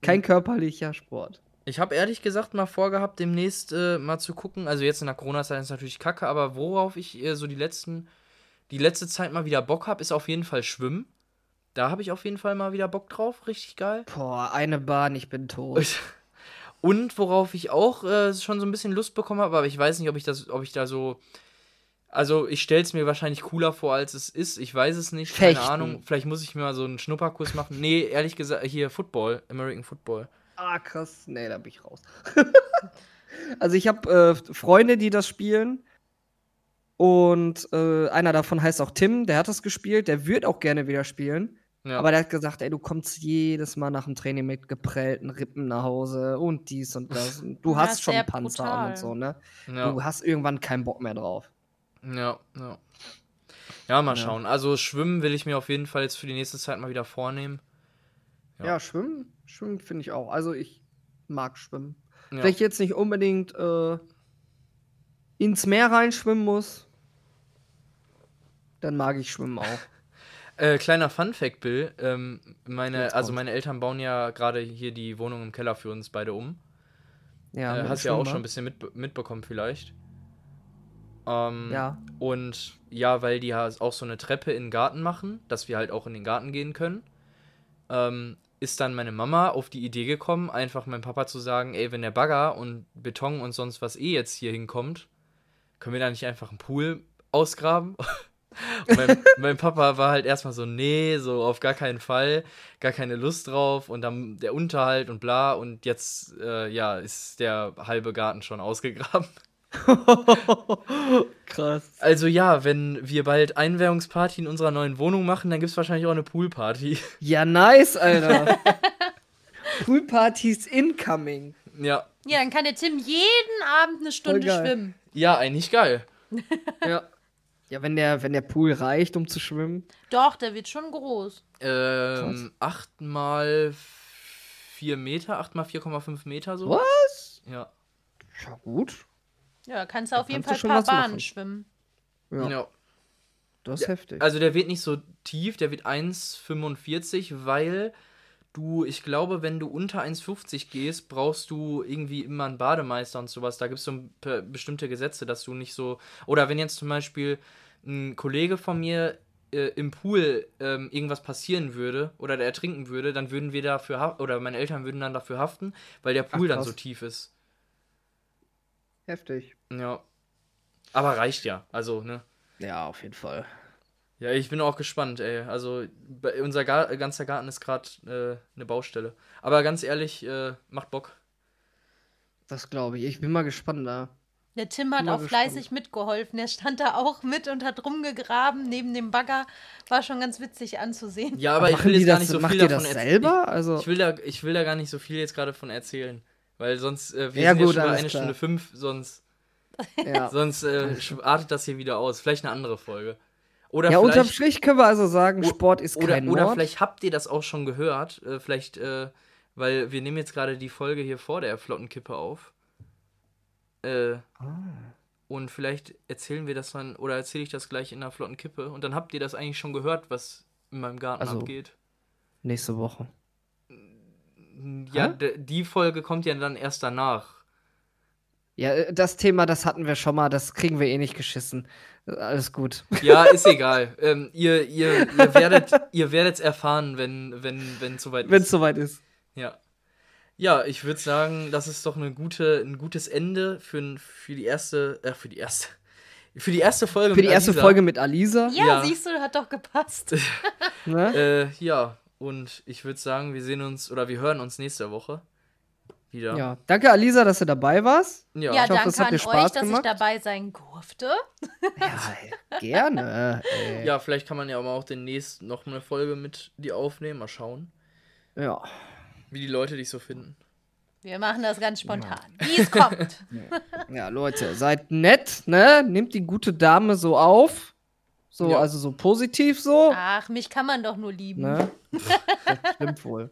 kein hm. körperlicher Sport. Ich habe ehrlich gesagt mal vorgehabt, demnächst äh, mal zu gucken. Also jetzt in der Corona-Zeit ist natürlich kacke, aber worauf ich äh, so die letzten, die letzte Zeit mal wieder Bock habe, ist auf jeden Fall Schwimmen. Da habe ich auf jeden Fall mal wieder Bock drauf. Richtig geil. Boah, eine Bahn, ich bin tot. Und worauf ich auch äh, schon so ein bisschen Lust bekommen habe, aber ich weiß nicht, ob ich das, ob ich da so. Also ich stelle es mir wahrscheinlich cooler vor, als es ist. Ich weiß es nicht. Fechten. Keine Ahnung. Vielleicht muss ich mir mal so einen Schnupperkurs machen. Nee, ehrlich gesagt, hier Football, American Football. Ah, krass. Nee, da bin ich raus. also ich habe äh, Freunde, die das spielen. Und äh, einer davon heißt auch Tim, der hat das gespielt, der wird auch gerne wieder spielen. Ja. Aber der hat gesagt, ey, du kommst jedes Mal nach dem Training mit geprellten Rippen nach Hause und dies und das. Und du hast schon Panzer brutal. und so, ne? Ja. Du hast irgendwann keinen Bock mehr drauf. Ja, ja. Ja, mal schauen. Also schwimmen will ich mir auf jeden Fall jetzt für die nächste Zeit mal wieder vornehmen. Ja, ja schwimmen, schwimmen finde ich auch. Also ich mag schwimmen. Ja. Wenn ich jetzt nicht unbedingt äh, ins Meer reinschwimmen muss, dann mag ich schwimmen auch. Äh, kleiner Fun-Fact, Bill. Ähm, meine, also meine Eltern bauen ja gerade hier die Wohnung im Keller für uns beide um. Ja, äh, hast ja auch schon ein bisschen mit, mitbekommen vielleicht. Ähm, ja. Und ja, weil die ja auch so eine Treppe in den Garten machen, dass wir halt auch in den Garten gehen können, ähm, ist dann meine Mama auf die Idee gekommen, einfach meinem Papa zu sagen, ey, wenn der Bagger und Beton und sonst was eh jetzt hier hinkommt, können wir da nicht einfach einen Pool ausgraben? Mein, mein, Papa war halt erstmal so, nee, so auf gar keinen Fall, gar keine Lust drauf und dann der Unterhalt und bla und jetzt, äh, ja, ist der halbe Garten schon ausgegraben. Krass. Also ja, wenn wir bald Einweihungsparty in unserer neuen Wohnung machen, dann gibt es wahrscheinlich auch eine Poolparty. Ja, nice, Alter. Poolpartys incoming. Ja. Ja, dann kann der Tim jeden Abend eine Stunde schwimmen. Ja, eigentlich geil. ja. Ja, wenn der, wenn der Pool reicht, um zu schwimmen. Doch, der wird schon groß. Ähm, 8 mal 4 Meter, 8 mal 4,5 Meter so. Was? Ja. Ja, gut. Ja, kannst du auf jeden Fall ein paar Bahnen machen. schwimmen. Ja. ja. Das ist ja, heftig. Also der wird nicht so tief, der wird 1,45, weil du, ich glaube, wenn du unter 1,50 gehst, brauchst du irgendwie immer einen Bademeister und sowas. Da gibt es so bestimmte Gesetze, dass du nicht so. Oder wenn jetzt zum Beispiel ein Kollege von mir äh, im Pool ähm, irgendwas passieren würde oder der ertrinken würde, dann würden wir dafür oder meine Eltern würden dann dafür haften, weil der Pool Ach, dann so tief ist. Heftig. Ja. Aber reicht ja, also, ne? Ja, auf jeden Fall. Ja, ich bin auch gespannt, ey. Also, unser Gar ganzer Garten ist gerade äh, eine Baustelle. Aber ganz ehrlich, äh, macht Bock. Das glaube ich. Ich bin mal gespannt da. Der Tim hat auch fleißig mitgeholfen. Der stand da auch mit und hat rumgegraben neben dem Bagger. War schon ganz witzig anzusehen. Ja, aber, aber ich will jetzt gar nicht so viel davon erzählen. Also ich, will da, ich will da gar nicht so viel jetzt gerade von erzählen. Weil sonst, äh, wir ja, sind gut, schon eine klar. Stunde fünf, sonst, ja. sonst äh, artet das hier wieder aus. Vielleicht eine andere Folge. Oder ja, unterm Strich können wir also sagen, Sport ist oder, kein Mord. Oder vielleicht habt ihr das auch schon gehört. Äh, vielleicht, äh, weil wir nehmen jetzt gerade die Folge hier vor der Flottenkippe auf. Äh, ah. Und vielleicht erzählen wir das dann, oder erzähle ich das gleich in der Flottenkippe. Und dann habt ihr das eigentlich schon gehört, was in meinem Garten also, abgeht. Nächste Woche. Ja, die Folge kommt ja dann erst danach. Ja, äh, das Thema, das hatten wir schon mal, das kriegen wir eh nicht geschissen. Alles gut. Ja, ist egal. ähm, ihr, ihr, ihr werdet ihr werdet's erfahren, wenn wenn wenn es soweit ist. Wenn es soweit ist. Ja. Ja, ich würde sagen, das ist doch eine gute, ein gutes Ende für, für die erste, äh, für die erste, für die erste Folge. Für die erste Alisa. Folge mit Alisa. Ja, ja, siehst du, hat doch gepasst. ne? äh, ja, und ich würde sagen, wir sehen uns oder wir hören uns nächste Woche wieder. Ja, danke Alisa, dass du dabei warst. Ja, ja ich hoffe, danke an euch, dass ich dabei sein durfte. ja, gerne. Ey. Ja, vielleicht kann man ja auch demnächst noch eine Folge mit dir aufnehmen. Mal schauen. Ja. Wie die Leute dich so finden. Wir machen das ganz spontan, ja. wie es kommt. Ja, Leute, seid nett, ne? Nehmt die gute Dame so auf. So, ja. also so positiv so. Ach, mich kann man doch nur lieben. Ne? das stimmt wohl.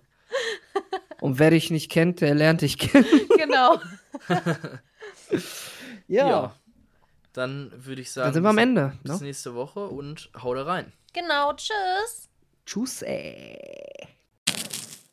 Und wer dich nicht kennt, der lernt dich kennen. Genau. ja. ja. Dann würde ich sagen, dann sind wir am Ende. Bis ne? nächste Woche und hau da rein. Genau, tschüss. Tschüss. Ey.